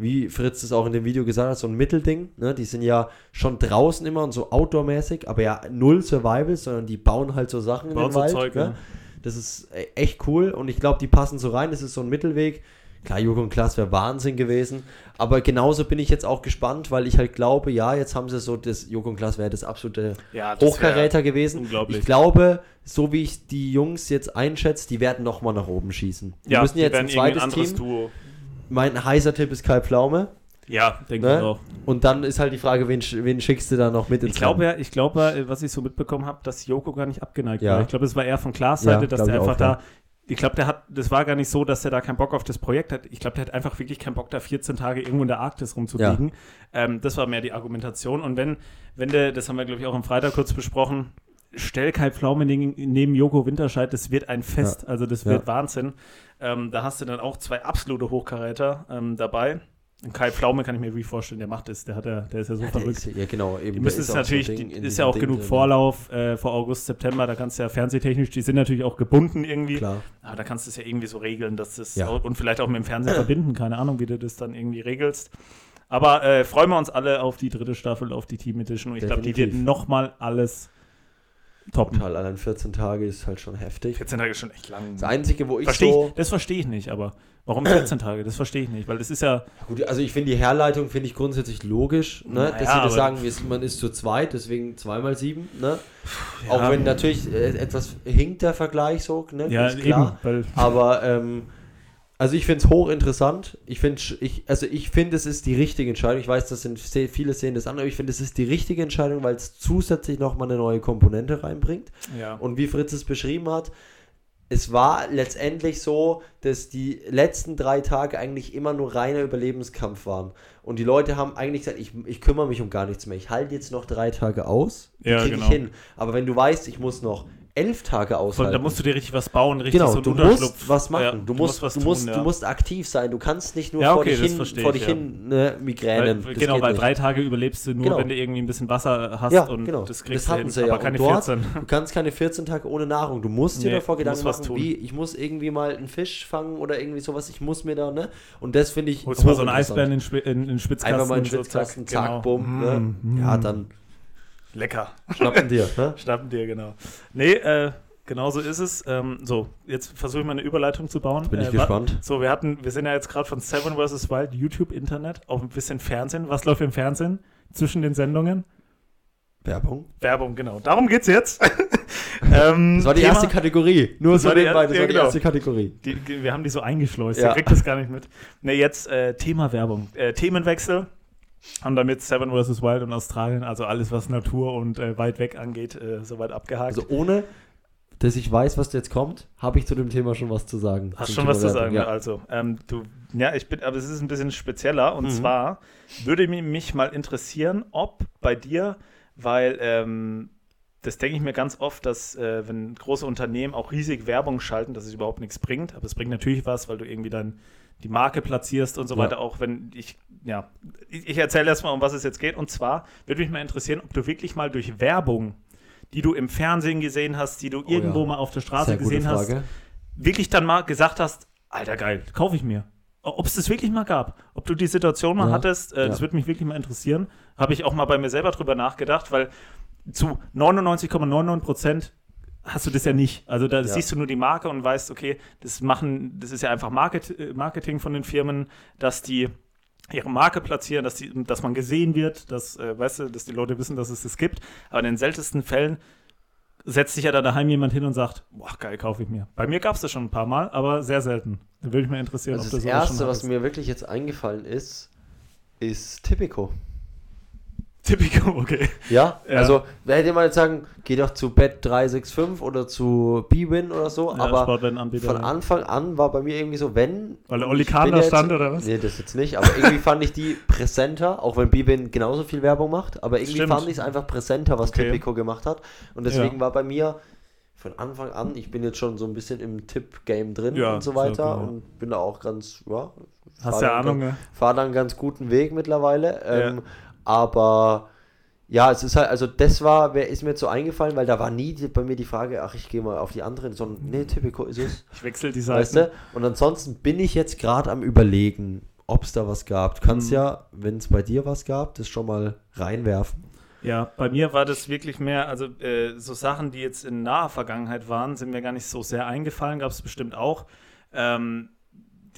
wie Fritz es auch in dem Video gesagt hat, so ein Mittelding. Ne? Die sind ja schon draußen immer und so outdoor-mäßig, aber ja null Survival, sondern die bauen halt so Sachen in Bauen den so Wald. Zeug, ne? ja. Das ist e- echt cool und ich glaube, die passen so rein. Das ist so ein Mittelweg. Klar, Joko und Klaas wäre Wahnsinn gewesen. Aber genauso bin ich jetzt auch gespannt, weil ich halt glaube, ja, jetzt haben sie so das, Joko und Klaas wäre das absolute Ja, das Hochkaräter gewesen. unglaublich. Ich glaube, so wie ich die Jungs jetzt einschätze, die werden nochmal nach oben schießen. Die Ja, müssen jetzt ein zweites Team. Duo. Mein heißer Tipp ist Kai Pflaume. Ja, denke Ne? ich auch. Und dann ist halt die Frage, wen, wen schickst du da noch mit ins Ich glaube ja, ich glaube, ja, was ich so mitbekommen habe, dass Joko gar nicht abgeneigt Ja. war. Ich glaube, es war eher von Klaas Ja, Seite, dass glaub der einfach auch, da. ja. Ich glaube, der hat, das war gar nicht so, dass er da keinen Bock auf das Projekt hat. Ich glaube, der hat einfach wirklich keinen Bock, da 14 Tage irgendwo in der Arktis rumzufliegen. Ähm, das war mehr die Argumentation. Und wenn, wenn der, das haben wir, glaube ich, auch am Freitag kurz besprochen, stell Kai Pflaume neben, Joko Winterscheid, das wird ein Fest. Also das wird Ja. Wahnsinn. Ähm, da hast du dann auch zwei absolute Hochkaräter ähm, dabei. Und Kai Pflaume kann ich mir wie vorstellen, der macht das, der hat ja, der ist ja so Ja, verrückt. ist, ja, genau. Eben, Die müssen es natürlich, so Ding ist ja auch Ding genug drin. Vorlauf äh, vor August, September, da kannst du ja fernsehtechnisch, die sind natürlich auch gebunden irgendwie. Klar. Aber da kannst du es ja irgendwie so regeln, dass das Ja. und vielleicht auch mit dem Fernsehen verbinden, keine Ahnung, wie du das dann irgendwie regelst. Aber äh, freuen wir uns alle auf die dritte Staffel, auf die Team Edition und ich glaube, die wird nochmal alles toppen. Total, allein 14 Tage ist halt schon heftig. 14 Tage ist schon echt lang. Das Einzige, wo ich Versteh so... das verstehe ich nicht, aber warum 14 Tage? Das verstehe ich nicht, weil das ist ja, Gut, also ich finde die Herleitung finde ich grundsätzlich logisch, ne? Naja, dass sie das sagen, man ist zu zweit, deswegen zweimal sieben, ne? Ja. Auch wenn natürlich äh, etwas hinkt der Vergleich so, ne? ja ist eben, klar. weil Aber ähm, also ich finde es hochinteressant. Ich finde, ich, also ich finde, es ist die richtige Entscheidung. Ich weiß, das sind viele sehen das an, aber ich finde, es ist die richtige Entscheidung, weil es zusätzlich nochmal eine neue Komponente reinbringt. ja. Und wie Fritz es beschrieben hat, es war letztendlich so, dass die letzten drei Tage eigentlich immer nur reiner Überlebenskampf waren. Und die Leute haben eigentlich gesagt, ich, ich kümmere mich um gar nichts mehr. Ich halte jetzt noch drei Tage aus. Ja, krieg genau. ich hin. Aber wenn du weißt, ich muss noch elf Tage aushalten. da musst du dir richtig was bauen, richtig Genau, so einen du musst was machen. Ja, du, musst, was du, musst, tun, du ja. musst aktiv sein. Du kannst nicht nur Ja, vor okay, dich das hin, vor ich, dich hin ne, Migränen. Weil, Das genau, weil nicht. drei Tage überlebst du nur, Genau. wenn du irgendwie ein bisschen Wasser hast Ja, und genau. das Das kriegst du hatten hin, sie ja. aber keine dort- 14. Du kannst keine 14 Tage ohne Nahrung. Du musst dir Nee, davor du Gedanken musst was machen, tun. wie ich muss irgendwie mal einen Fisch fangen oder irgendwie sowas. Ich muss mir da, ne? Und das finde ich. Holst mal so einen. Eisbären in, den Spitzkasten. Einfach mal in den so, Schwitzkasten, zack, genau. bumm. Ne? Mm, Ja, mm. dann Lecker. schnappen dir. Ne? Schnappen dir, genau. Nee, äh, genau so ist es. Ähm, so, jetzt versuche ich mal eine Überleitung zu bauen. Bin ich äh, gespannt. So, wir hatten, wir sind ja jetzt gerade von Seven vs. Wild, YouTube, Internet, auf ein bisschen Fernsehen. Was läuft im Fernsehen zwischen den Sendungen? Werbung. Werbung, genau. Darum geht's jetzt. ähm, Das war die Thema- erste Kategorie. Nur Das so war die nebenbei, erste- das ja, war die genau. erste Kategorie. Die, die, wir haben die so eingeschleust, Ja. ihr kriegt das gar nicht mit. Ne, jetzt äh, Thema Werbung. Äh, Themenwechsel. Haben damit Seven vs. Wild und Australien, also alles, was Natur und äh, weit weg angeht, äh, soweit abgehakt. Also ohne, dass ich weiß, was jetzt kommt, habe ich zu dem Thema schon was zu sagen. Hast schon Thema was zu Werbung, sagen, Ja. also. Ähm, du, ja, ich bin, aber es ist ein bisschen spezieller. Und Mhm. zwar würde mi- mich mal interessieren, ob bei dir weil ähm, das denke ich mir ganz oft, dass äh, wenn große Unternehmen auch riesig Werbung schalten, dass es überhaupt nichts bringt. Aber es bringt natürlich was, weil du irgendwie dann die Marke platzierst und so Ja. weiter. Auch wenn ich, ja, ich, ich erzähle erstmal, um was es jetzt geht. Und zwar würde mich mal interessieren, ob du wirklich mal durch Werbung, die du im Fernsehen gesehen hast, die du irgendwo Oh ja. mal auf der Straße Sehr gesehen hast, wirklich dann mal gesagt hast, Alter geil, kaufe ich mir. Ob es das wirklich mal gab, ob du die Situation mal Ja, hattest, äh, das würde mich wirklich mal interessieren. Habe ich auch mal bei mir selber drüber nachgedacht, weil zu 99,99 Prozent hast du das ja nicht. Also da Ja. siehst du nur die Marke und weißt, okay, das machen, das ist ja einfach Market, äh, Marketing von den Firmen, dass die ihre Marke platzieren, dass, die, dass man gesehen wird, dass, äh, weißt du, dass die Leute wissen, dass es das gibt. Aber in den seltensten Fällen setzt sich ja da daheim jemand hin und sagt, boah, geil, kaufe ich mir. Bei mir gab es das schon ein paar Mal, aber sehr selten. Da würde mich mal interessieren, Also ob das du sowas erste, was mir wirklich jetzt eingefallen ist, ist Tipico. Typico, okay. Ja, Ja. also da hätte man jetzt sagen, geh doch zu Bet 365 oder zu B-Win oder so, Ja, aber von ja. Anfang an war bei mir irgendwie so, wenn. Weil ich Kahn da stand, oder was? Nee, das jetzt nicht, aber irgendwie fand ich die präsenter, auch wenn B-Win genauso viel Werbung macht, aber irgendwie Stimmt. fand ich es einfach präsenter, was Okay. Tipico gemacht hat. Und deswegen Ja. war bei mir von Anfang an, ich bin jetzt schon so ein bisschen im Tipp-Game drin Ja, und so weiter gut, ja. und bin da auch ganz, ja. Hast fahr ja Ahnung, ne? fahre dann einen ganz guten Weg mittlerweile. Ähm, Aber ja, es ist halt, also das war, wer ist mir jetzt so eingefallen, weil da war nie die, bei mir die Frage, ach, ich gehe mal auf die anderen, sondern nee, Typico ist es. Ich wechsle die Weißt Seite. du? Und ansonsten bin ich jetzt gerade am überlegen, ob es da was gab. Du kannst Mhm. ja, wenn es bei dir was gab, das schon mal reinwerfen. Ja, bei mir war das wirklich mehr, also äh, so Sachen, die jetzt in naher Vergangenheit waren, sind mir gar nicht so sehr eingefallen, gab es bestimmt auch. Ähm,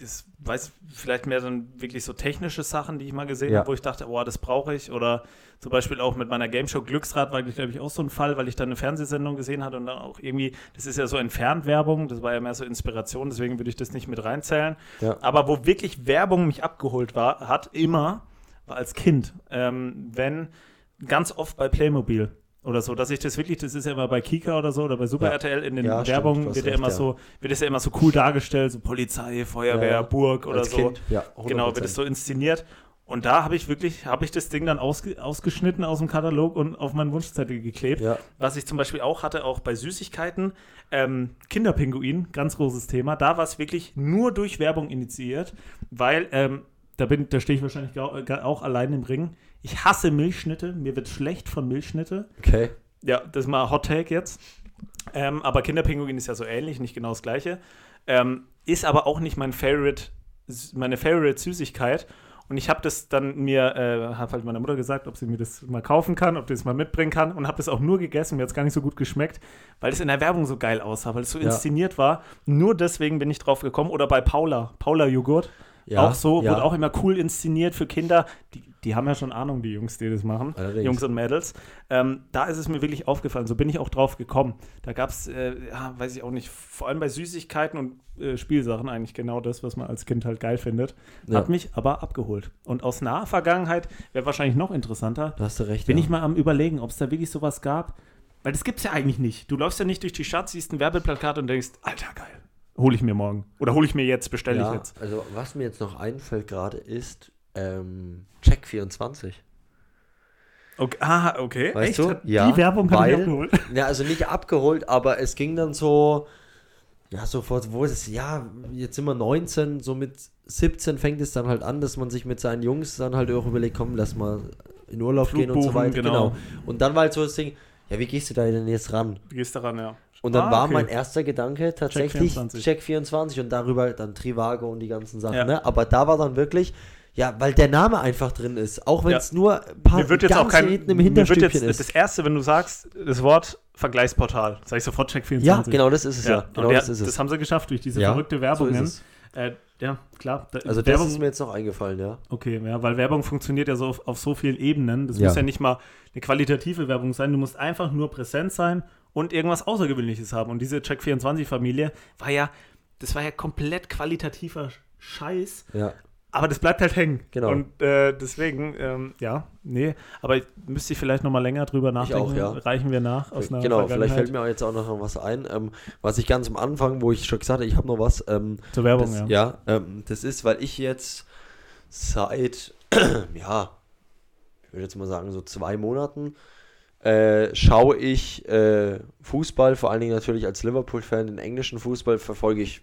das weiß vielleicht mehr dann wirklich so technische Sachen, die ich mal gesehen Ja. habe, wo ich dachte, boah, das brauche ich. Oder zum Beispiel auch mit meiner Game Show Glücksrad war, glaube ich, auch so ein Fall, weil ich da eine Fernsehsendung gesehen hatte und dann auch irgendwie, das ist ja so Entferntwerbung, das war ja mehr so Inspiration, deswegen würde ich das nicht mit reinzählen. Ja. Aber wo wirklich Werbung mich abgeholt war, hat immer, war als Kind, ähm, wenn ganz oft bei Playmobil oder so, dass ich das wirklich, das ist ja immer bei Kika oder so oder bei Super Ja. RTL in den Ja, stimmt, Werbungen hast wird ja immer ja. so, wird es ja immer so cool dargestellt, so Polizei, Feuerwehr. Burg oder Als so. Kind, ja, Genau, wird es so inszeniert. Und da habe ich wirklich, habe ich das Ding dann ausge, ausgeschnitten aus dem Katalog und auf meinen Wunschzettel geklebt. Ja. Was ich zum Beispiel auch hatte, auch bei Süßigkeiten, ähm, Kinderpinguin, ganz großes Thema. Da war es wirklich nur durch Werbung initiiert, weil ähm, da bin, da stehe ich wahrscheinlich ga- auch allein im Ring. Ich hasse Milchschnitte, mir wird schlecht von Milchschnitte. Okay. Ja, das ist mal Hot Take jetzt. Ähm, aber Kinderpinguin ist ja so ähnlich, nicht genau das gleiche. Ähm, ist aber auch nicht mein Favorite, meine Favorite Süßigkeit. Und ich habe das dann mir, äh, habe halt meiner Mutter gesagt, ob sie mir das mal kaufen kann, ob sie das mal mitbringen kann. Und habe das auch nur gegessen. Mir hat es gar nicht so gut geschmeckt, weil es in der Werbung so geil aussah, weil es so Ja. inszeniert war. Nur deswegen bin ich drauf gekommen. Oder bei Paula, Paula Joghurt. Ja, auch so, ja. wurde auch immer cool inszeniert für Kinder. Die, die haben ja schon Ahnung, die Jungs, die das machen. Allerdings. Jungs und Mädels. Ähm, da ist es mir wirklich aufgefallen. So bin ich auch drauf gekommen. Da gab es, äh, ja, weiß ich auch nicht, vor allem bei Süßigkeiten und äh, Spielsachen eigentlich genau das, was man als Kind halt geil findet. Ja. Hat mich aber abgeholt. Und aus naher Vergangenheit wäre wahrscheinlich noch interessanter. Da hast du recht. Bin ja. ich mal am Überlegen, ob es da wirklich sowas gab. Weil das gibt es ja eigentlich nicht. Du läufst ja nicht durch die Stadt, siehst ein Werbeplakat und denkst, Alter, geil. Hole ich mir morgen. Oder hole ich mir jetzt, bestelle ich ja, jetzt. Also, was mir jetzt noch einfällt gerade ist ähm, Check 24. Okay. Ah, okay. Weißt Echt? du? Ja, Die Werbung mich weil- abgeholt. Ja, also nicht abgeholt, aber es ging dann so, ja, sofort, wo ist es? Ja, jetzt sind wir 19, so mit 17 fängt es dann halt an, dass man sich mit seinen Jungs dann halt auch überlegt, komm, lass mal in Urlaub Flug gehen und so weiter. genau. Genau. Und dann war halt so das Ding, ja, wie gehst du da denn jetzt ran? Du gehst daran, ja. Und dann Ah, war okay. mein erster Gedanke tatsächlich 24. Check 24 und darüber dann Trivago und die ganzen Sachen, Ja. ne? Aber da war dann wirklich, ja, weil der Name einfach drin ist, auch wenn Ja. es nur ein paar Mir wird jetzt auch kein. im mir wird Hinterstübchen jetzt ist. das erste, wenn du sagst, das Wort Vergleichsportal, sag ich sofort Check 24. ja, genau das ist es ja. Ja, Genau der, das ist es. das haben sie geschafft durch diese Ja, verrückte so Werbung. ist es. äh, ja, klar. Da, Also das Werbung, ist mir jetzt noch eingefallen, ja. Okay, ja, weil Werbung funktioniert ja so auf, auf so vielen Ebenen. Das Ja. muss ja nicht mal eine qualitative Werbung sein. Du musst einfach nur präsent sein und irgendwas Außergewöhnliches haben. Und diese Check24-Familie war ja, das war ja komplett qualitativer Scheiß. Ja. Aber das bleibt halt hängen. Genau. Und äh, deswegen, ähm, ja, nee. Aber ich müsste ich vielleicht noch mal länger drüber nachdenken. auch, ja. Reichen wir nach aus einer Genau, vielleicht fällt mir auch jetzt auch noch was ein. Ähm, was ich ganz am Anfang, wo ich schon gesagt habe, ich habe noch was. Ähm, Zur Werbung, das, ja. ja, ähm, das ist, weil ich jetzt seit, ja, ich würde jetzt mal sagen, so zwei Monaten äh, schaue ich äh, Fußball, vor allen Dingen natürlich als Liverpool-Fan, den englischen Fußball verfolge ich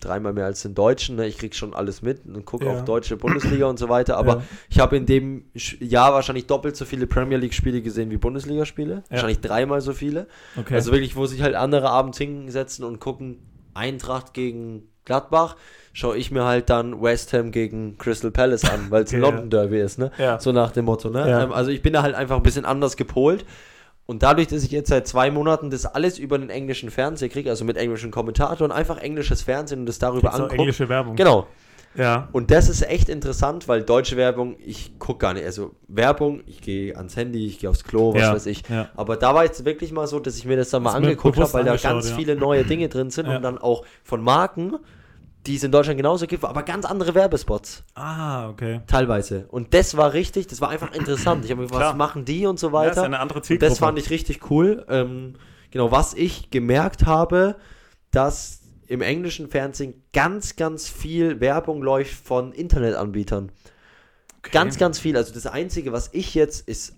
dreimal mehr als den deutschen. Ne? Ich kriege schon alles mit und gucke Ja. auch deutsche Bundesliga und so weiter. Aber Ja. ich habe in dem Jahr wahrscheinlich doppelt so viele Premier League-Spiele gesehen wie Bundesligaspiele. Wahrscheinlich dreimal so viele. Okay. Also wirklich, wo sich halt andere abends hinsetzen und gucken, Eintracht gegen Gladbach, schaue ich mir halt dann West Ham gegen Crystal Palace an, weil es ein London Derby ist, ne? Ja. So nach dem Motto, ne? Ja. Ähm, also ich bin da halt einfach ein bisschen anders gepolt. Und dadurch, dass ich jetzt seit zwei Monaten das alles über den englischen Fernseher kriege, also mit englischen Kommentatoren, einfach englisches Fernsehen und das darüber angucke. englische Werbung. Genau. Ja. Und das ist echt interessant, weil deutsche Werbung, ich gucke gar nicht. Also Werbung, ich gehe ans Handy, ich gehe aufs Klo, was Ja, weiß ich. ja. Aber da war jetzt wirklich mal so, dass ich mir das dann mal mir angeguckt habe, weil da ganz ja. viele neue Dinge drin sind und dann auch von Marken, die es in Deutschland genauso gibt, aber ganz andere Werbespots Ah, okay. teilweise. Und das war richtig, das war einfach interessant. Ich habe mir gedacht, was machen die und so ist weiter. ja eine andere Und Zielgruppe. das fand ich richtig cool. Ähm, genau, was ich gemerkt habe, dass im englischen Fernsehen ganz, ganz viel Werbung läuft von Internetanbietern. Okay. Ganz, ganz viel. Also das Einzige, was ich jetzt ist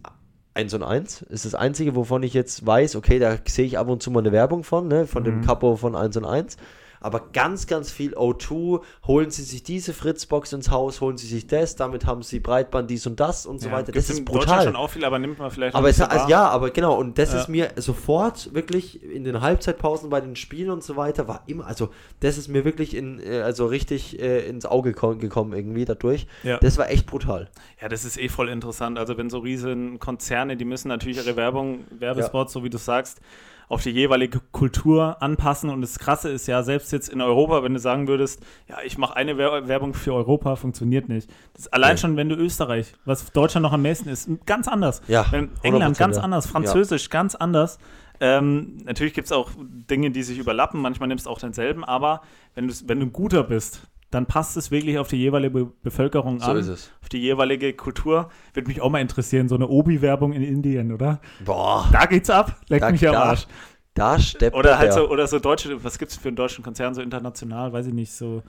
1 und 1, ist das Einzige, wovon ich jetzt weiß, okay, da sehe ich ab und zu mal eine Werbung von, ne, von dem Mhm. Capo von 1 und 1. Aber ganz, ganz viel O2, holen Sie sich diese Fritzbox ins Haus, holen Sie sich das, damit haben Sie Breitband dies und das und so Ja, weiter. Das ist brutal. schon auch viel, aber nimmt man vielleicht Aber ein es, bisschen also, ja, aber genau, und das Ja. ist mir sofort wirklich in den Halbzeitpausen bei den Spielen und so weiter, war immer, also das ist mir wirklich in, äh, also richtig äh, ins Auge ko- gekommen irgendwie dadurch. Ja. Das war echt brutal. Ja, das ist eh voll interessant. Also wenn so riesen Konzerne, die müssen natürlich ihre Werbung, Werbespots, so wie du sagst, auf die jeweilige Kultur anpassen. Und das Krasse ist ja, selbst jetzt in Europa, wenn du sagen würdest, ja, ich mache eine Wer Werbung für Europa, funktioniert nicht. Das allein Nee. schon, wenn du Österreich, was Deutschland noch am nächsten ist, ganz anders. Ja, England 100%, ganz ja. anders, Französisch ganz anders. Ähm, natürlich gibt es auch Dinge, die sich überlappen. Manchmal nimmst du auch denselben, aber wenn, wenn du ein guter bist, dann passt es wirklich auf die jeweilige Be Bevölkerung So an, ist es. auf die jeweilige Kultur. Würde mich auch mal interessieren, so eine Obi-Werbung in Indien, oder? Boah, Da geht's ab, leck Da- mich am da- Arsch. da steppt Oder halt der. so, oder so deutsche, was gibt's für einen deutschen Konzern, so international, weiß ich nicht, so,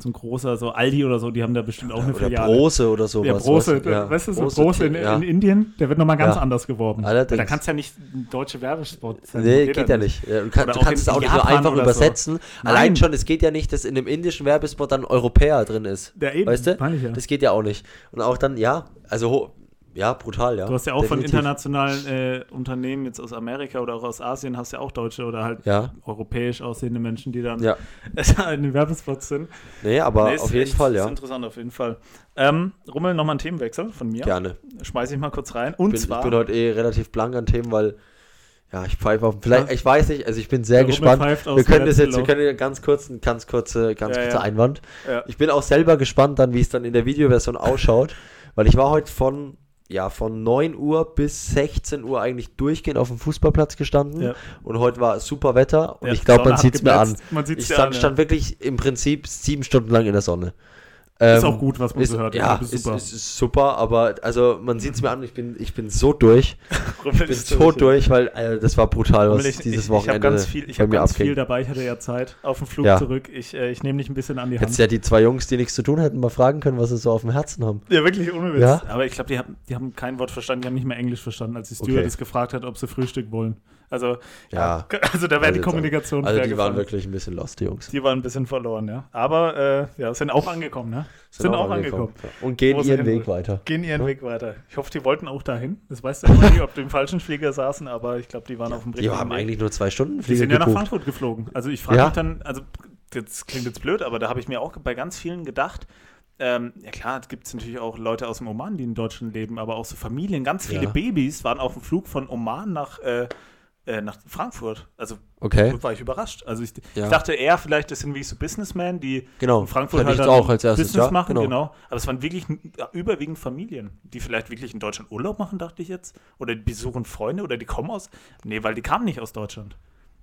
so ein großer, so Aldi oder so, die haben da bestimmt auch eine oder Filiale. Brose oder sowas. Ja, Brose, weißt du? Ja, weißt du, so Brose, Brose in, ja. in Indien, der wird nochmal ganz Ja. anders geworben. Allerdings. Da kannst du ja nicht ein deutsche Werbespot sein. Nee, geht, ja nicht. Ja, du, kann, du kannst es auch nicht so einfach so. übersetzen. Nein. Allein schon, es geht ja nicht, dass in dem indischen Werbespot dann Europäer drin ist. Ja, eben, weißt du? meine ich ja. Das geht ja auch nicht. Und auch dann, ja, also, ho- ja, brutal, ja. Du hast ja auch von Definitiv. internationalen äh, Unternehmen, jetzt aus Amerika oder auch aus Asien, hast ja auch deutsche oder halt Ja. europäisch aussehende Menschen, die dann Ja. in den Werbespots sind. Nee, aber Nee, ist auf jeden echt- Fall, Ist ja. interessant, auf jeden Fall. Ähm, Rummel, nochmal ein Themenwechsel von mir. Gerne. Schmeiße ich mal kurz rein. Und bin, ich zwar. bin heute eh relativ blank an Themen, weil, ja, ich pfeife auf, vielleicht, ich weiß nicht, also ich bin sehr gespannt. Wir können das jetzt, wir können ja ganz kurz, ein ganz kurze, ganz Ja, kurzer ja. Einwand. Ja. Ich bin auch selber gespannt dann, wie es dann in der Videoversion ausschaut, weil ich war heute von, ja, von 9 Uhr bis 16 Uhr eigentlich durchgehend auf dem Fußballplatz gestanden Ja. und heute war super Wetter und Ja, ich glaube, man sieht es mir an. Man sieht's Ich stand, an, ja. stand wirklich im Prinzip sieben Stunden lang in der Sonne. Ist Ähm, auch gut, was man ist, so hört. Ja, ist ist, super. ist, ist super, aber also man sieht es mir an, ich bin, ich bin so durch. Ich bin ist so durch. weil äh, das war brutal, was ich, dieses ich, ich habe Wochenende ganz viel, ich hab ganz abging. viel dabei. Ich hatte ja Zeit auf dem Flug Ja. zurück. Ich, äh, ich nehme dich ein bisschen an die Hand. Hättest ja die zwei Jungs, die nichts zu tun hätten, mal fragen können, was sie so auf dem Herzen haben. Ja, wirklich ohne Witz. Ja? Aber ich glaube, die haben, die haben kein Wort verstanden, die haben nicht mehr Englisch verstanden, als die Okay. Stewardess gefragt hat, ob sie Frühstück wollen. Also, Ja. also da wäre Also die jetzt Kommunikation Also die waren wirklich ein bisschen lost, die Jungs. Die waren ein bisschen verloren, ja. Aber äh, ja, sind auch angekommen, ne? Sind, auch angekommen. Ja. Und gehen ihren Weg weiter. Gehen ihren Ja. Weg weiter. Ich hoffe, die wollten auch dahin. Das weißt du immer nicht, ob die im falschen Flieger saßen, aber ich glaube, die waren auf dem Die haben Weg. eigentlich nur zwei Stunden Die Flieger sind ja nach gebucht. Frankfurt geflogen. Also ich frage mich dann, also das klingt jetzt blöd, aber da habe ich mir auch bei ganz vielen gedacht, ähm, ja klar, es gibt natürlich auch Leute aus dem Oman, die in Deutschland leben, aber auch so Familien, ganz viele Ja. Babys waren auf dem Flug von Oman nach, äh, äh, nach Frankfurt. Also Okay, war ich überrascht. Also ich, Ja. ich dachte eher, vielleicht das sind wie so Businessmen, die genau. in Frankfurt halt auch als erstes, Business ja, machen, genau. genau. Aber es waren wirklich überwiegend Familien, die vielleicht wirklich in Deutschland Urlaub machen, dachte ich jetzt. Oder die besuchen Freunde oder die kommen aus. Nee, weil die kamen nicht aus Deutschland.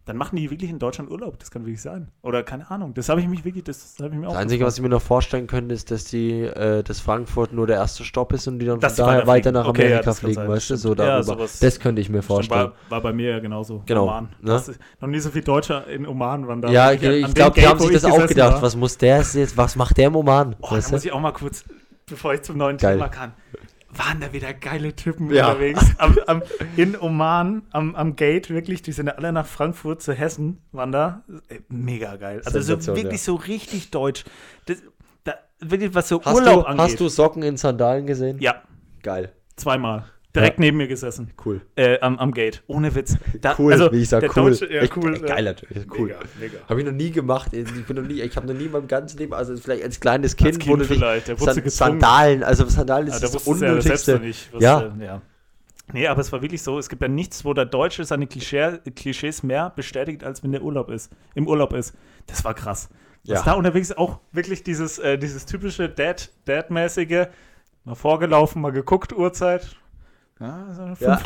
Dann machen die wirklich in Deutschland Urlaub. Das kann wirklich sein. Oder keine Ahnung. Das habe ich mich wirklich, das habe ich mir auch Das Einzige, was ich mir noch vorstellen könnte, ist, dass die, äh, dass Frankfurt nur der erste Stopp ist und die dann von daher weiter nach Okay, ja, Amerika das kann fliegen, sein, weißt du, so Ja, sowas- das könnte ich mir vorstellen. war, war bei mir ja genauso. Genau, Oman. ne? Das ist noch nie so viele Deutsche in Oman waren da. Ja, ich, dem glaube, die haben sich ich das auch gedacht. war. Was muss der jetzt, was macht der im Oman? Oh, da muss ich auch mal kurz, bevor ich zum neuen Geil. Thema kann. Waren da wieder geile Typen Ja. unterwegs. Am, am, in Oman, am, am Gate, wirklich, die sind ja alle nach Frankfurt zu Hessen, waren da. Äh, Mega geil. Also so wirklich ja. so richtig deutsch. Das, da, wirklich, was so Hast Urlaub du, angeht. hast du Socken in Sandalen gesehen? Ja, Geil. zweimal. Direkt Ja. neben mir gesessen. Cool. Äh, am, am Gate. Ohne Witz. Da, Cool, also, wie ich sag, der cool. Deutsche, ja, Echt cool. geil ja. natürlich, cool. Mega, mega. Habe ich noch nie gemacht. Ich bin noch nie, ich habe noch nie in meinem ganzen Leben, also vielleicht als kleines Als Kind, Kind wurde vielleicht, wurde San. Sandalen, also Sandalen Ja, ist da das wusste er selbst Unnötigste. noch nicht. Was, Ja. Äh, ja. Nee, aber es war wirklich so, es gibt ja nichts, wo der Deutsche seine Klischee, Klischees mehr bestätigt, als wenn der Urlaub ist, im Urlaub ist. Das war krass. Was Ja. da unterwegs auch wirklich dieses, äh, dieses typische Dad, Dad-mäßige, mal vorgelaufen, mal geguckt, Uhrzeit. Ja, Ja.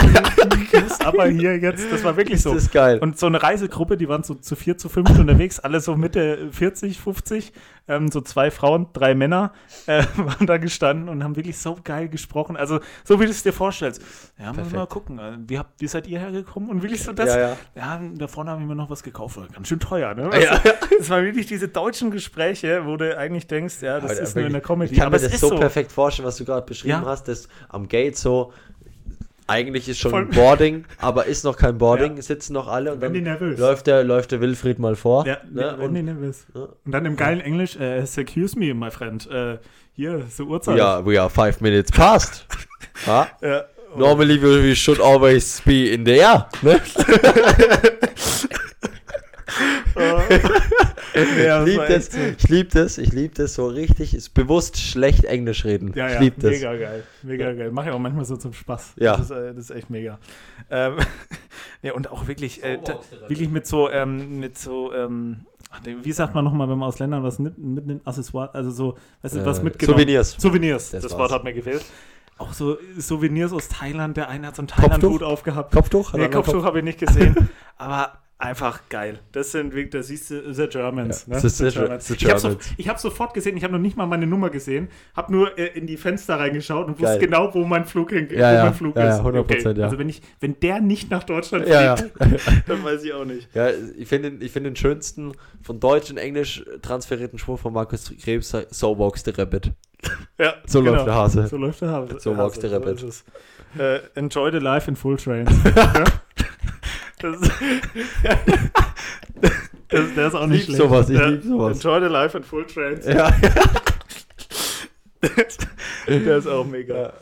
Aber hier jetzt, das war wirklich so. Das ist geil. Und so eine Reisegruppe, die waren so zu vier, zu fünf unterwegs, alle so Mitte 40, 50, ähm, so zwei Frauen, drei Männer äh, waren da gestanden und haben wirklich so geil gesprochen. Also, so wie du es dir vorstellst. Ja, mal, Perfekt. mal gucken, wie, habt, wie seid ihr hergekommen? Und wirklich so das. Ja, ja. Ja, da vorne haben wir noch was gekauft, ganz schön teuer, ne? Ja. Also, Es waren wirklich diese deutschen Gespräche, wo du eigentlich denkst, ja, das Aber ist nur in der wirklich, Comedy. Ich kann aber mir das so, so. perfekt vorstellen, was du gerade beschrieben Ja. hast, das am Gate so, eigentlich ist schon Voll- Boarding, aber ist noch kein Boarding, Ja. sitzen noch alle und dann läuft der, läuft der Wilfried mal vor. Ja, ne? wenn die und, nervös. Ja. Und dann im geilen Englisch, äh, excuse me, my friend, äh, hier, so Uhrzeit. we, are, we are five minutes past. Ja, Normally we, we should always be in the air. Ne? Ja, ich liebe das, ich liebe das, ich liebe das so richtig, ist bewusst schlecht Englisch reden. Ja, ich ja, liebe das. mega geil. Mega geil. Mache ich auch manchmal so zum Spaß. Ja. Das ist, äh, das ist echt mega. Ähm, ja, und auch wirklich, äh, da, wirklich mit so, ähm, mit so, ähm, wie sagt man nochmal, wenn man aus Ländern was mit, mitnimmt, Accessoire, also so, weißt du, was Äh, mitgenommen. Souvenirs. Souvenirs, Das das. Wort hat mir gefehlt. Auch so Souvenirs aus Thailand, der eine hat so einen Thailand-Hut aufgehabt. Kopftuch? Hat Nee, Kopftuch habe ich nicht gesehen. aber einfach geil. Das sind wirklich, da siehst du, the Germans. Ja, ne? das ist The the Germans. the Ich habe so, Germans. hab sofort gesehen, ich habe noch nicht mal meine Nummer gesehen, habe nur äh, in die Fenster reingeschaut und wusste Geil. genau, wo mein Flug, hin, Ja, wo ja. mein Flug Ja, ja, ist. 100%, ja. Also wenn, ich, wenn der nicht nach Deutschland fliegt, dann weiß ich auch nicht. Ja, ich finde den, ich find den schönsten von Deutsch in Englisch transferierten Spruch von Markus Krebs, so walks the rabbit. Ja, So läuft der Hase. So läuft der Hase. So walks the rabbit. es. Äh, enjoy the life in full trains. ja? das, das, der ist auch nicht lieb schlecht. sowas, ich Ja, lieb sowas. Enjoy the life in full trains. Ja. der ist auch mega. Ja.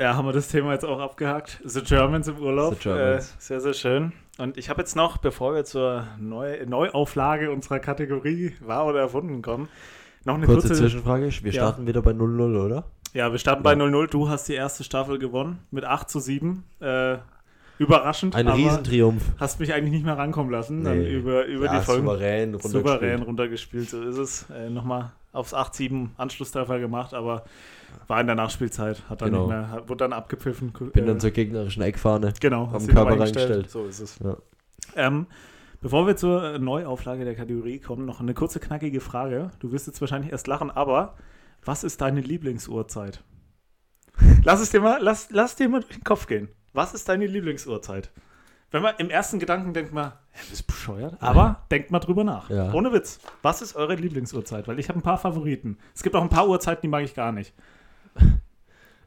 Ja, haben wir das Thema jetzt auch abgehakt. The Germans im Urlaub. The Germans. Äh, sehr, sehr schön. Und ich habe jetzt noch, bevor wir zur Neu Neuauflage unserer Kategorie wahr oder erfunden kommen, noch eine Kurze kurze. Zwischenfrage, wir Ja. starten wieder bei 0-0, oder? Ja, wir starten bei 0-0. Du hast die erste Staffel gewonnen mit 8 zu 7. Äh, überraschend. Ein Riesentriumph. Hast mich eigentlich nicht mehr rankommen lassen. Dann Nee. über, über Ja, die Folgen. souverän runtergespielt. souverän runtergespielt, so ist es. Äh, Nochmal aufs 8-7 Anschlusstreffer gemacht, aber war in der Nachspielzeit. Hat dann Genau. nicht mehr, hat, wurde dann abgepfiffen. Bin Äh, dann zur gegnerischen Eckfahne. Genau, Am Körper reingestellt. So ist es. Ja. Ähm, bevor wir zur Neuauflage der Kategorie kommen, noch eine kurze, knackige Frage. Du wirst jetzt wahrscheinlich erst lachen, aber was ist deine Lieblingsuhrzeit? lass es dir mal, lass, lass dir mal durch den Kopf gehen. Was ist deine Lieblingsuhrzeit? Wenn man im ersten Gedanken denkt man, hä, bist bescheuert? Aber denkt mal drüber nach. Ja. Ohne Witz. Was ist eure Lieblingsuhrzeit? Weil ich habe ein paar Favoriten. Es gibt auch ein paar Uhrzeiten, die mag ich gar nicht.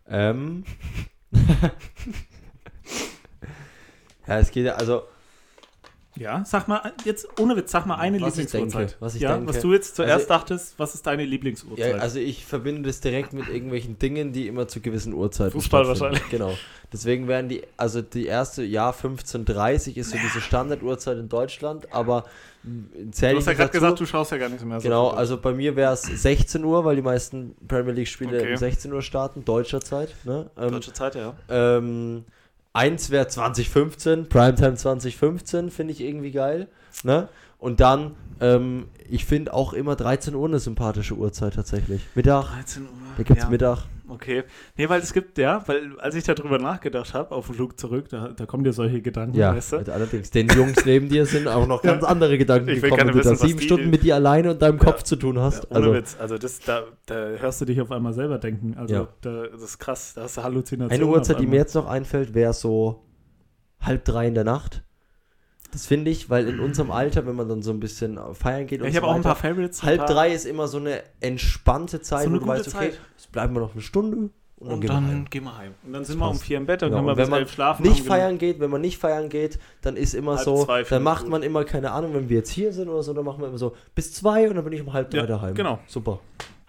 Ähm. ja, es geht ja, also, Ja, sag mal, jetzt ohne Witz, sag mal eine Was Lieblingsuhrzeit. denke, was ich ja, denke. was du jetzt zuerst Also- dachtest, was ist deine Lieblingsuhrzeit? ja, also ich verbinde das direkt mit irgendwelchen Dingen, die immer zu gewissen Uhrzeiten Fußball wahrscheinlich. Genau. Deswegen werden die, also die erste, ja, 15.30 ist so diese Standarduhrzeit in Deutschland, aber du zähle hast ich ja gerade gesagt, du schaust ja gar nicht mehr so. Genau, also bei mir wäre es 16 Uhr, weil die meisten Premier League Spiele Okay. um 16 Uhr starten, deutscher Zeit. Ne? Ähm, Deutsche Zeit, ja. ähm, eins wäre 2015, Primetime 2015, finde ich irgendwie geil. Ne? Und dann, ähm, ich finde auch immer 13 Uhr eine sympathische Uhrzeit tatsächlich. Mittag, 13 Uhr. da gibt es ja. Mittag. Okay. Nee, weil es gibt, ja, weil als ich darüber nachgedacht habe, auf dem Flug zurück, da, da kommen dir solche Gedanken, Ja, weißt du? also allerdings, den Jungs neben dir sind auch noch ganz andere Gedanken Ich will gekommen, wenn du da sieben Stunden mit dir alleine und deinem Ja. Kopf zu tun Ja, hast. ohne also Witz. Also das, da, da hörst du dich auf einmal selber denken. Also Ja. da, das ist krass, da hast du Halluzinationen. Eine Uhrzeit, die mir jetzt noch einfällt, wäre so halb drei in der Nacht. Das finde ich, weil in unserem Alter, wenn man dann so ein bisschen feiern geht Ja, und ich habe auch ein paar Favorites. halb paar, drei ist immer so eine entspannte Zeit, So eine wo du weißt, okay, Zeit. jetzt bleiben wir noch eine Stunde und dann Und gehen wir dann heim. gehen wir heim. Und dann sind wir um passt. vier im Bett, dann Genau. können wir Und bis wenn man elf schlafen. nicht feiern geht, wenn man nicht feiern geht, dann ist immer Halb so, zwei, dann macht gut. man immer, keine Ahnung, wenn wir jetzt hier sind oder so, dann machen wir immer so bis zwei und dann bin ich um halb drei Ja, daheim. genau. Super.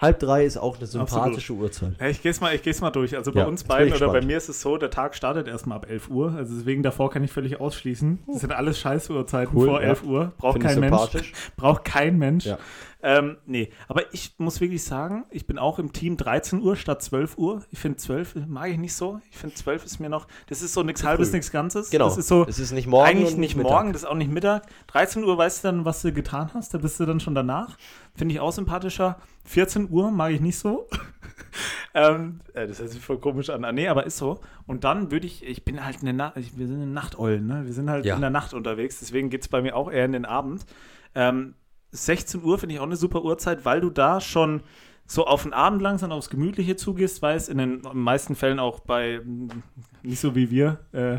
Halb drei ist auch eine sympathische Uhrzeit. Ja, ich geh's mal, ich geh's mal durch. Also bei Ja, uns beiden oder bei mir ist es so, der Tag startet erstmal ab 11 Uhr. Also deswegen davor kann ich völlig ausschließen. Das sind alles Scheißuhrzeiten Cool, vor ja. 11 Uhr. Braucht kein Mensch. Braucht kein Mensch. Ja. Ähm, nee, aber ich muss wirklich sagen, ich bin auch im Team 13 Uhr statt 12 Uhr. Ich finde 12 mag ich nicht so. Ich finde 12 ist mir noch, das ist so nichts halbes, nichts Ganzes. Genau. Das ist so es ist nicht morgen eigentlich und nicht Mittag. morgen, das ist auch nicht Mittag. 13 Uhr weißt du dann, was du getan hast. Da bist du dann schon danach. Finde ich auch sympathischer. 14 Uhr mag ich nicht so. ähm, äh, das hört sich voll komisch an. Ah, Nee, aber ist so. Und dann würde ich, ich bin halt eine Nacht, wir sind eine Nachteulen, ne? Wir sind halt Ja. in der Nacht unterwegs, deswegen geht es bei mir auch eher in den Abend. Ähm, 16 Uhr finde ich auch eine super Uhrzeit, weil du da schon so auf den Abend langsam aufs Gemütliche zugehst, weil es in den meisten Fällen auch bei, mm, nicht so wie wir, äh,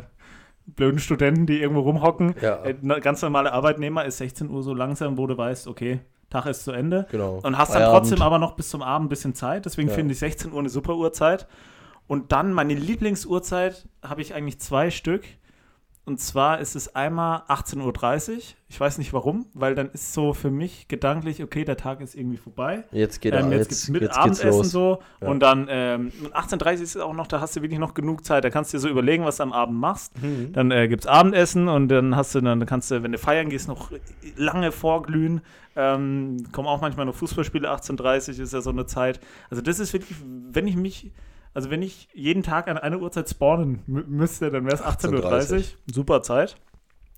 blöden Studenten, die irgendwo rumhocken, Ja. äh, ganz normale Arbeitnehmer ist 16 Uhr so langsam, wo du weißt, okay, Tag ist zu Ende. Genau. Und hast dann Feierabend. trotzdem aber noch bis zum Abend ein bisschen Zeit. Deswegen Ja. finde ich 16 Uhr eine super Uhrzeit. Und dann meine Lieblingsuhrzeit habe ich eigentlich zwei Stück. Und zwar ist es einmal 18.30 Uhr. Ich weiß nicht warum, weil dann ist so für mich gedanklich, okay, der Tag ist irgendwie vorbei. Jetzt geht Ähm, jetzt, jetzt, gibt's mit jetzt geht's Abendessen los. so. Ja. Und dann ähm, und 18.30 Uhr ist auch noch, da hast du wirklich noch genug Zeit. Da kannst du dir so überlegen, was du am Abend machst. Mhm. Dann äh, gibt es Abendessen und dann hast du, dann kannst du, wenn du feiern gehst, noch lange vorglühen. Ähm, kommen auch manchmal noch Fußballspiele, 18.30 ist ja so eine Zeit. Also das ist wirklich, wenn ich mich, also wenn ich jeden Tag an eine Uhrzeit spawnen mü- müsste, dann wäre es 18.30 Uhr. Super Zeit.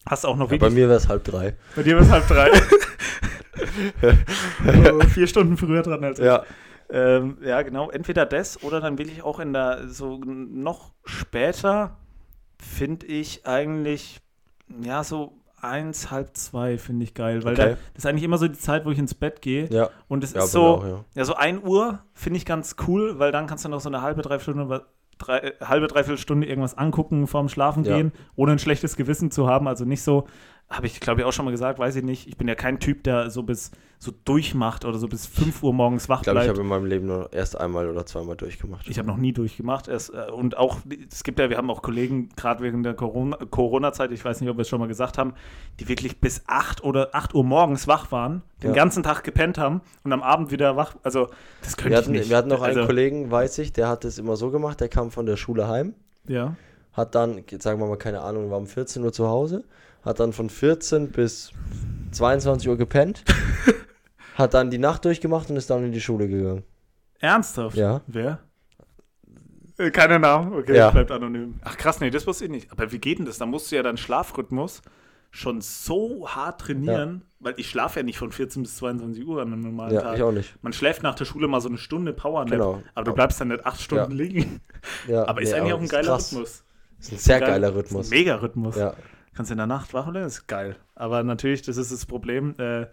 Hast auch noch Ja, bei mir wäre es halb drei. bei dir wäre es halb drei. so, vier Stunden früher dran als ich. Ja. Ähm, ja, genau. Entweder das oder dann will ich auch in der, so noch später, finde ich eigentlich, ja, so eins, halb zwei finde ich geil, weil Okay. da, das ist eigentlich immer so die Zeit, wo ich ins Bett gehe. Ja. Und es Ja, ist so, auch, ja. ja, so ein Uhr finde ich ganz cool, weil dann kannst du noch so eine halbe, dreiviertel Stunde, drei, halbe, dreiviertel Stunde irgendwas angucken vorm Schlafen gehen, ohne ein schlechtes Gewissen zu haben. Also nicht so, habe ich glaube ich auch schon mal gesagt, weiß ich nicht. Ich bin ja kein Typ, der so bis so durchmacht oder so bis 5 Uhr morgens wach Ich glaube, ich bleibt. habe in meinem Leben nur erst einmal oder zweimal durchgemacht. Ich habe noch nie durchgemacht. Erst, äh, und auch, es gibt ja, wir haben auch Kollegen, gerade wegen der Corona- Corona-Zeit, ich weiß nicht, ob wir es schon mal gesagt haben, die wirklich bis 8 oder 8 Uhr morgens wach waren, den Ja. ganzen Tag gepennt haben und am Abend wieder wach. Also, das könnte wir, ich hatten, nicht. wir hatten noch einen also, Kollegen, weiß ich, der hat es immer so gemacht, der kam von der Schule heim, Ja. hat dann, sagen wir mal, keine Ahnung, war um 14 Uhr zu Hause, hat dann von 14 bis 22 Uhr gepennt, hat dann die Nacht durchgemacht und ist dann in die Schule gegangen. Ernsthaft? Ja. Wer? Äh, Keine Namen, okay, Ja. das bleibt anonym. Ach krass, nee, das wusste ich nicht. Aber wie geht denn das? Da musst du ja deinen Schlafrhythmus schon so hart trainieren, weil ich schlafe ja nicht von 14 bis 22 Uhr an einem normalen Ja, Tag. ich auch nicht. Man schläft nach der Schule mal so eine Stunde Powernap, Genau. aber du bleibst dann nicht acht Stunden Ja. liegen. Ja, Aber ist nee, eigentlich auch ein ist geiler krass. Rhythmus. Ist ein sehr Geil- geiler Rhythmus. Ist ein Mega-Rhythmus. Ja. Kannst in der Nacht wach bleiben, ist geil. Aber natürlich, das ist das Problem. Äh,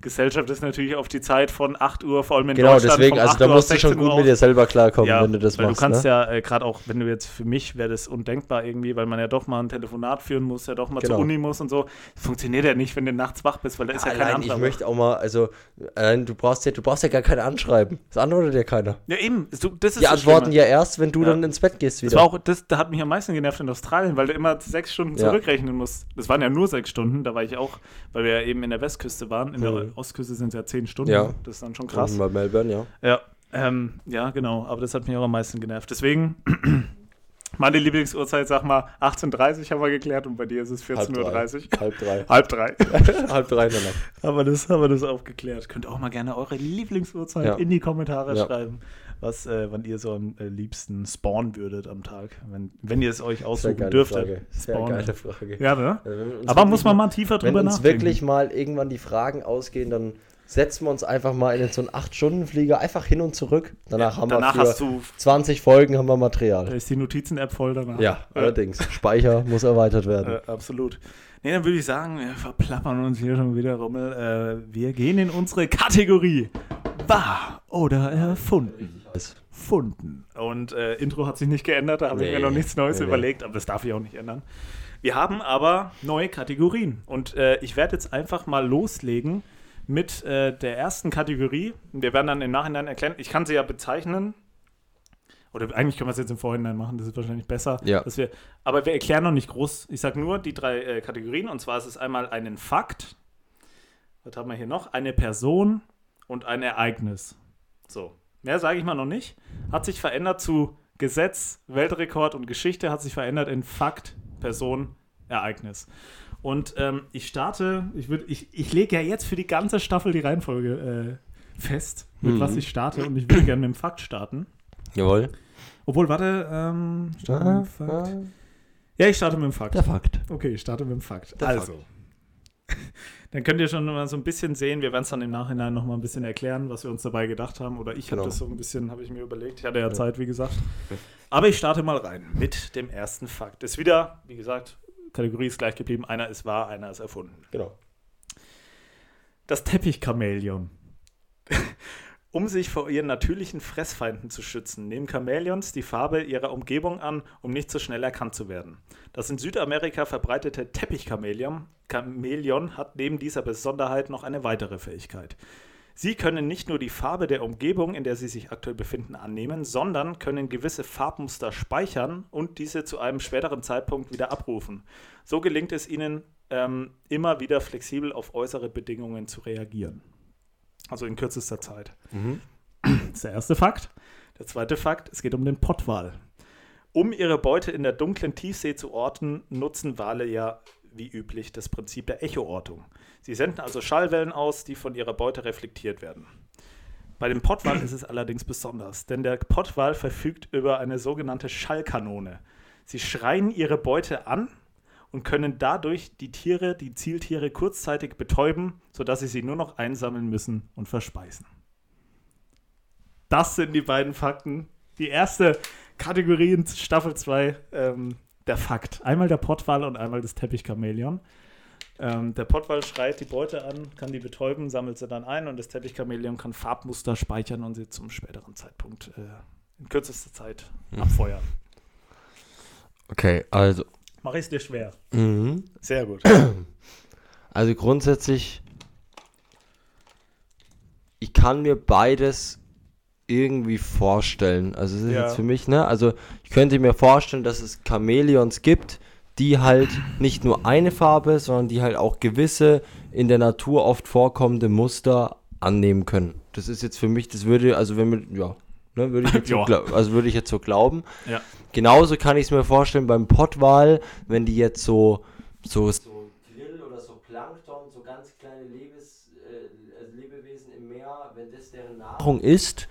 Gesellschaft ist natürlich auf die Zeit von 8 Uhr, vor allem in Genau, Deutschland. deswegen, vom also 8 da musst du auf schon 16 Uhr gut mit dir selber klarkommen, ja, wenn du das weil machst. du kannst ne? ja, äh, gerade auch, wenn du jetzt für mich wäre das undenkbar irgendwie, weil man ja doch mal ein Telefonat führen muss, ja doch mal Genau. zur Uni muss und so. Funktioniert ja nicht, wenn du nachts wach bist, weil da ist ja, kein anderer. ich möchte auch mal, also, allein, du brauchst ja, du brauchst ja gar keine anschreiben. Das antwortet ja keiner. ja, eben. Du, das ist Die das antworten Schlimme. ja erst, wenn du Ja. dann ins Bett gehst Das wieder. war auch, das, da hat mich am meisten genervt in Australien, weil du immer sechs Stunden zurückrechnen musst. Das waren ja nur sechs Stunden, da war ich auch, weil wir ja eben in der Westküste waren. In der Ostküste sind ja zehn Stunden. Ja. Das ist dann schon krass. Bei Melbourne, ja. Ja, ähm, ja, genau. Aber das hat mich auch am meisten genervt. Deswegen, meine Lieblingsuhrzeit, sag mal, 18.30 haben wir geklärt und bei dir ist es 14.30 Uhr. Halb drei. Halb drei. Halb drei in der Nacht. Aber das haben wir das aufgeklärt. Könnt auch mal gerne eure Lieblingsuhrzeit Ja. in die Kommentare Ja. schreiben, was, äh, wann ihr so am äh, liebsten spawnen würdet am Tag, wenn, wenn ihr es euch Sehr aussuchen geile dürftet. Frage. Sehr Spawnen. geile Frage. Ja, ne? Also wenn Aber muss man mal tiefer Wenn drüber uns nachdenken. wirklich mal irgendwann die Fragen ausgehen, dann setzen wir uns einfach mal in so einen 8-Stunden-Flieger einfach hin und zurück. Danach haben Danach wir für hast du, 20 Folgen haben wir da Material. ist die Notizen-App voll danach. Ja, Äh, allerdings. Speicher muss erweitert werden. Äh, absolut. Nee, dann würde ich sagen, wir verplappern uns hier schon wieder Rummel. Äh, wir gehen in unsere Kategorie Wahr oder erfunden. Funden. Und äh, Intro hat sich nicht geändert, da habe ich Nee, mir noch nichts Neues nee, nee. überlegt, aber das darf ich auch nicht ändern. Wir haben aber neue Kategorien und äh, ich werde jetzt einfach mal loslegen mit äh, der ersten Kategorie. Wir werden dann im Nachhinein erklären, ich kann sie ja bezeichnen Oder eigentlich können wir es jetzt im Vorhinein machen, das ist wahrscheinlich besser. Ja. Dass wir, aber wir erklären noch nicht groß. Ich sage nur die drei äh, Kategorien. Und zwar ist es einmal einen Fakt. Was haben wir hier noch? Eine Person und ein Ereignis. So. Mehr sage ich mal noch nicht. Hat sich verändert zu Gesetz, Weltrekord und Geschichte, hat sich verändert in Fakt, Person, Ereignis. Und ähm, ich starte, ich, würd, ich, ich lege ja jetzt für die ganze Staffel die Reihenfolge äh, fest, mit Mhm. was ich starte. Und ich würde gerne mit dem Fakt starten. Jawohl. Obwohl, warte, ähm, starte mit dem Fakt. Ja, ich starte mit dem Fakt. Der Fakt. Okay, ich starte mit dem Fakt. Der also. Dann könnt ihr schon mal so ein bisschen sehen, wir werden es dann im Nachhinein noch mal ein bisschen erklären, was wir uns dabei gedacht haben. Oder ich habe Genau. das so ein bisschen, habe ich mir überlegt. Ich hatte ja Zeit, wie gesagt. Aber ich starte mal rein mit dem ersten Fakt. Ist wieder, wie gesagt, Kategorie ist gleich geblieben. Einer ist wahr, einer ist erfunden. Genau. Das Teppichchamäleon. Um sich vor ihren natürlichen Fressfeinden zu schützen, nehmen Chamäleons die Farbe ihrer Umgebung an, um nicht so schnell erkannt zu werden. Das in Südamerika verbreitete Teppichchamäleon Chamäleon hat neben dieser Besonderheit noch eine weitere Fähigkeit. Sie können nicht nur die Farbe der Umgebung, in der sie sich aktuell befinden, annehmen, sondern können gewisse Farbmuster speichern und diese zu einem späteren Zeitpunkt wieder abrufen. So gelingt es ihnen, ähm, immer wieder flexibel auf äußere Bedingungen zu reagieren. Also in kürzester Zeit. Mhm. Das ist der erste Fakt. Der zweite Fakt, es geht um den Pottwal. Um ihre Beute in der dunklen Tiefsee zu orten, nutzen Wale ja wie üblich das Prinzip der Echoortung. Sie senden also Schallwellen aus, die von ihrer Beute reflektiert werden. Bei dem Pottwal ist es allerdings besonders, denn der Pottwal verfügt über eine sogenannte Schallkanone. Sie schreien ihre Beute an und können dadurch die Tiere, die Zieltiere kurzzeitig betäuben, sodass sie sie nur noch einsammeln müssen und verspeisen. Das sind die beiden Fakten. Die erste Kategorie in Staffel 2, ähm, der Fakt. Einmal der Pottwal und einmal das Teppichchamäleon. Ähm, der Pottwal schreit die Beute an, kann die betäuben, sammelt sie dann ein und das Teppichchamäleon kann Farbmuster speichern und sie zum späteren Zeitpunkt äh, in kürzester Zeit abfeuern. Okay, also. Mach ich es dir schwer. Mhm. Sehr gut. Also grundsätzlich, ich kann mir beides irgendwie vorstellen. Also es ist Ja. jetzt für mich, ne? Also ich könnte mir vorstellen, dass es Chamäleons gibt, die halt nicht nur eine Farbe, sondern die halt auch gewisse in der Natur oft vorkommende Muster annehmen können. Das ist jetzt für mich, das würde, also wenn wir, ja, ne, würde ich jetzt so, also würde ich jetzt so glauben. Ja. Genauso kann ich es mir vorstellen beim Pottwal, wenn die jetzt so, so, so Grill oder so Plankton, so ganz kleine Lebes, äh, also Lebewesen im Meer, wenn das deren Nahrung ist,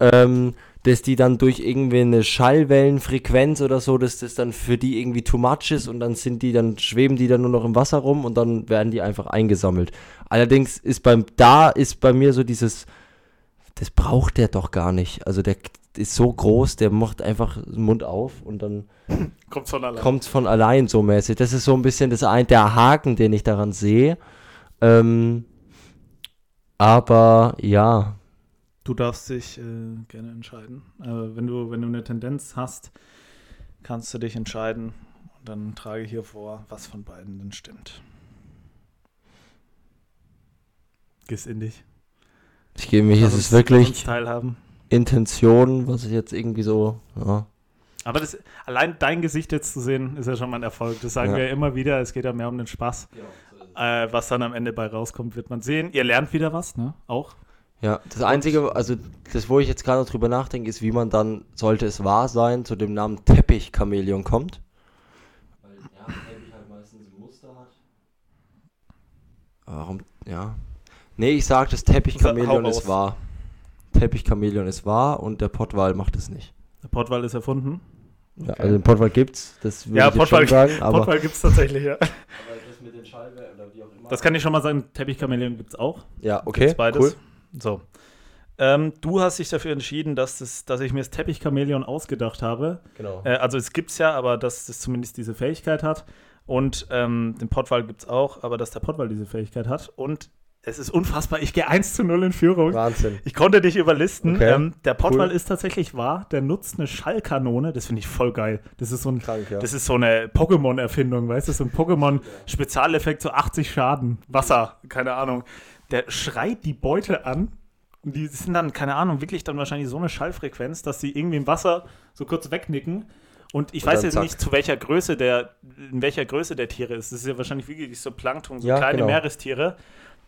ähm, dass die dann durch irgendwie eine Schallwellenfrequenz oder so, dass das dann für die irgendwie too much ist und dann sind die, dann schweben die dann nur noch im Wasser rum und dann werden die einfach eingesammelt. Allerdings ist beim, da ist bei mir so dieses, das braucht der doch gar nicht. Also der ist so groß, der macht einfach den Mund auf und dann Kommt von allein. von allein so mäßig. Das ist so ein bisschen das ein, der Haken, den ich daran sehe. Ähm, aber ja, Du darfst dich äh, gerne entscheiden. Äh, wenn, du, wenn du eine Tendenz hast, kannst du dich entscheiden. Und dann trage ich hier vor, was von beiden denn stimmt. Gehst in dich. ich gebe Lass es ist wirklich teilhaben. Intention, was ich jetzt irgendwie so, ja. Aber das, allein dein Gesicht jetzt zu sehen, ist ja schon mal ein Erfolg. Das sagen Ja. wir ja immer wieder. Es geht ja mehr um den Spaß. Äh, was dann am Ende bei rauskommt, wird man sehen. Ihr lernt wieder was, ne? Auch. Ja, das Einzige, also das, wo ich jetzt gerade noch drüber nachdenke, ist, wie man dann, sollte es wahr sein, zu dem Namen Teppichchamäleon kommt. Weil, ja, Teppich halt meistens ein Muster hat. Warum, ja. Nee, ich sag, das Teppichchamäleon raus. ist wahr. Teppichchamäleon ist wahr und der Pottwal macht es nicht. Der Pottwal ist erfunden. Ja, Okay. also den Pottwal gibt's, das würde Ja, ich jetzt Pottwal- schon sagen, aber... Pottwal gibt es tatsächlich, ja. das mit den Schallwellen oder wie auch immer. Das kann ich schon mal sagen. Teppichchamäleon gibt es auch. ja, okay, Gibt's beides. cool. So. Ähm, du hast dich dafür entschieden, dass, das, dass ich mir das Teppichchamäleon ausgedacht habe. Genau. Äh, also es gibt es ja, aber dass das zumindest diese Fähigkeit hat. Und ähm, den Pottwal gibt es auch, aber dass der Pottwal diese Fähigkeit hat. Und es ist unfassbar, ich gehe 1 zu 0 in Führung. Wahnsinn. Ich konnte dich überlisten. Okay. Ähm, der Pottwal Cool. ist tatsächlich wahr. Der nutzt eine Schallkanone. Das finde ich voll geil. Das ist so ein Krank, ja. das ist so eine Pokémon-Erfindung, weißt du? So ein Pokémon-Spezialeffekt, so 80 Schaden, Wasser, keine Ahnung. Der schreit die Beute an Und die sind dann, keine Ahnung, wirklich dann wahrscheinlich so eine Schallfrequenz, dass sie irgendwie im Wasser so kurz wegnicken. Und ich Und weiß jetzt zack. nicht, zu welcher Größe der, in welcher Größe der Tiere ist. Das ist ja wahrscheinlich wirklich so Plankton, so Ja, kleine genau. Meerestiere.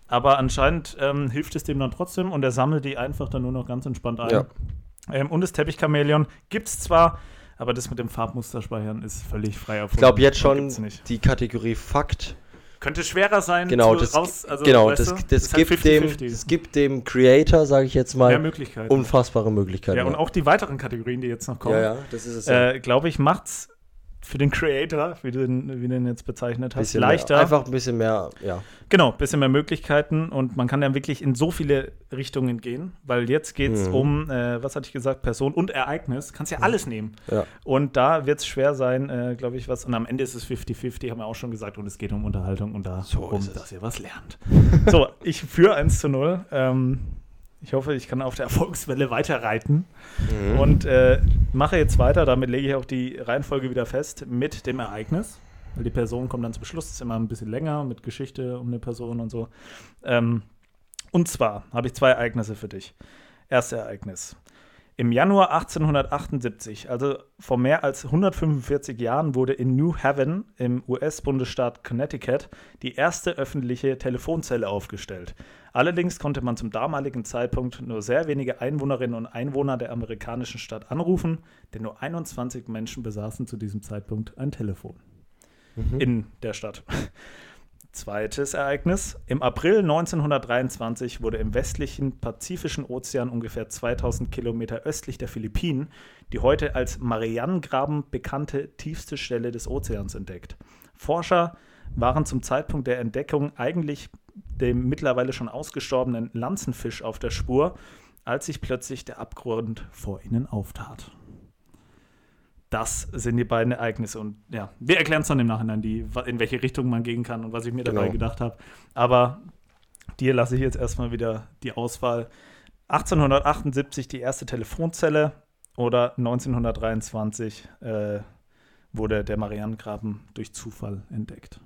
Aber anscheinend ähm, hilft es dem dann trotzdem und er sammelt die einfach dann nur noch ganz entspannt ein. Ja. Ähm, und das Teppichchamäleon gibt es zwar, aber das mit dem Farbmusterspeichern ist völlig frei auf Ich glaube jetzt schon die Kategorie Fakt. Könnte schwerer sein, Genau, das, raus, also, genau, das, das, ist halt gibt dem, 50-50. das gibt dem Creator, sage ich jetzt mal, Möglichkeiten. unfassbare Möglichkeiten. ja, und auch die weiteren Kategorien, die jetzt noch kommen, ja, ja, das ist es. ja. äh, glaube ich, macht's für den Creator, wie du ihn, wie du ihn jetzt bezeichnet hast, bisschen leichter. Mehr, einfach ein bisschen mehr, ja. Genau, bisschen mehr Möglichkeiten und man kann dann wirklich in so viele Richtungen gehen, weil jetzt geht es Mhm. um, äh, was hatte ich gesagt, Person und Ereignis. Kannst ja alles nehmen. ja. Und da wird es schwer sein, äh, glaube ich, was. Und am Ende ist es 50-50, haben wir auch schon gesagt. Und es geht um Unterhaltung und darum, es. dass ihr was lernt. so, ich führe 1 zu 0. Ähm, ich hoffe, ich kann auf der Erfolgswelle weiterreiten. Mhm. Und äh, mache jetzt weiter. Damit lege ich auch die Reihenfolge wieder fest mit dem Ereignis. Weil die Person kommt dann zum Schluss. Das ist immer ein bisschen länger mit Geschichte um eine Person und so. Ähm, und zwar habe ich zwei Ereignisse für dich. Erste Ereignis. Im Januar 1878, also vor mehr als 145 Jahren, wurde in New Haven im US-Bundesstaat Connecticut die erste öffentliche Telefonzelle aufgestellt. Allerdings konnte man zum damaligen Zeitpunkt nur sehr wenige Einwohnerinnen und Einwohner der amerikanischen Stadt anrufen, denn nur 21 Menschen besaßen zu diesem Zeitpunkt ein Telefon Mhm. in der Stadt. Zweites Ereignis. Im April 1923 wurde im westlichen Pazifischen Ozean ungefähr 2000 Kilometer östlich der Philippinen die heute als Marianengraben bekannte tiefste Stelle des Ozeans entdeckt. Forscher waren zum Zeitpunkt der Entdeckung eigentlich dem mittlerweile schon ausgestorbenen Lanzenfisch auf der Spur, als sich plötzlich der Abgrund vor ihnen auftat. Das sind die beiden Ereignisse. Und ja, wir erklären es dann im Nachhinein, die, in welche Richtung man gehen kann und was ich mir dabei Genau. gedacht habe. Aber dir lasse ich jetzt erstmal wieder die Auswahl. 1878 die erste Telefonzelle oder 1923 äh, wurde der Marianengraben durch Zufall entdeckt.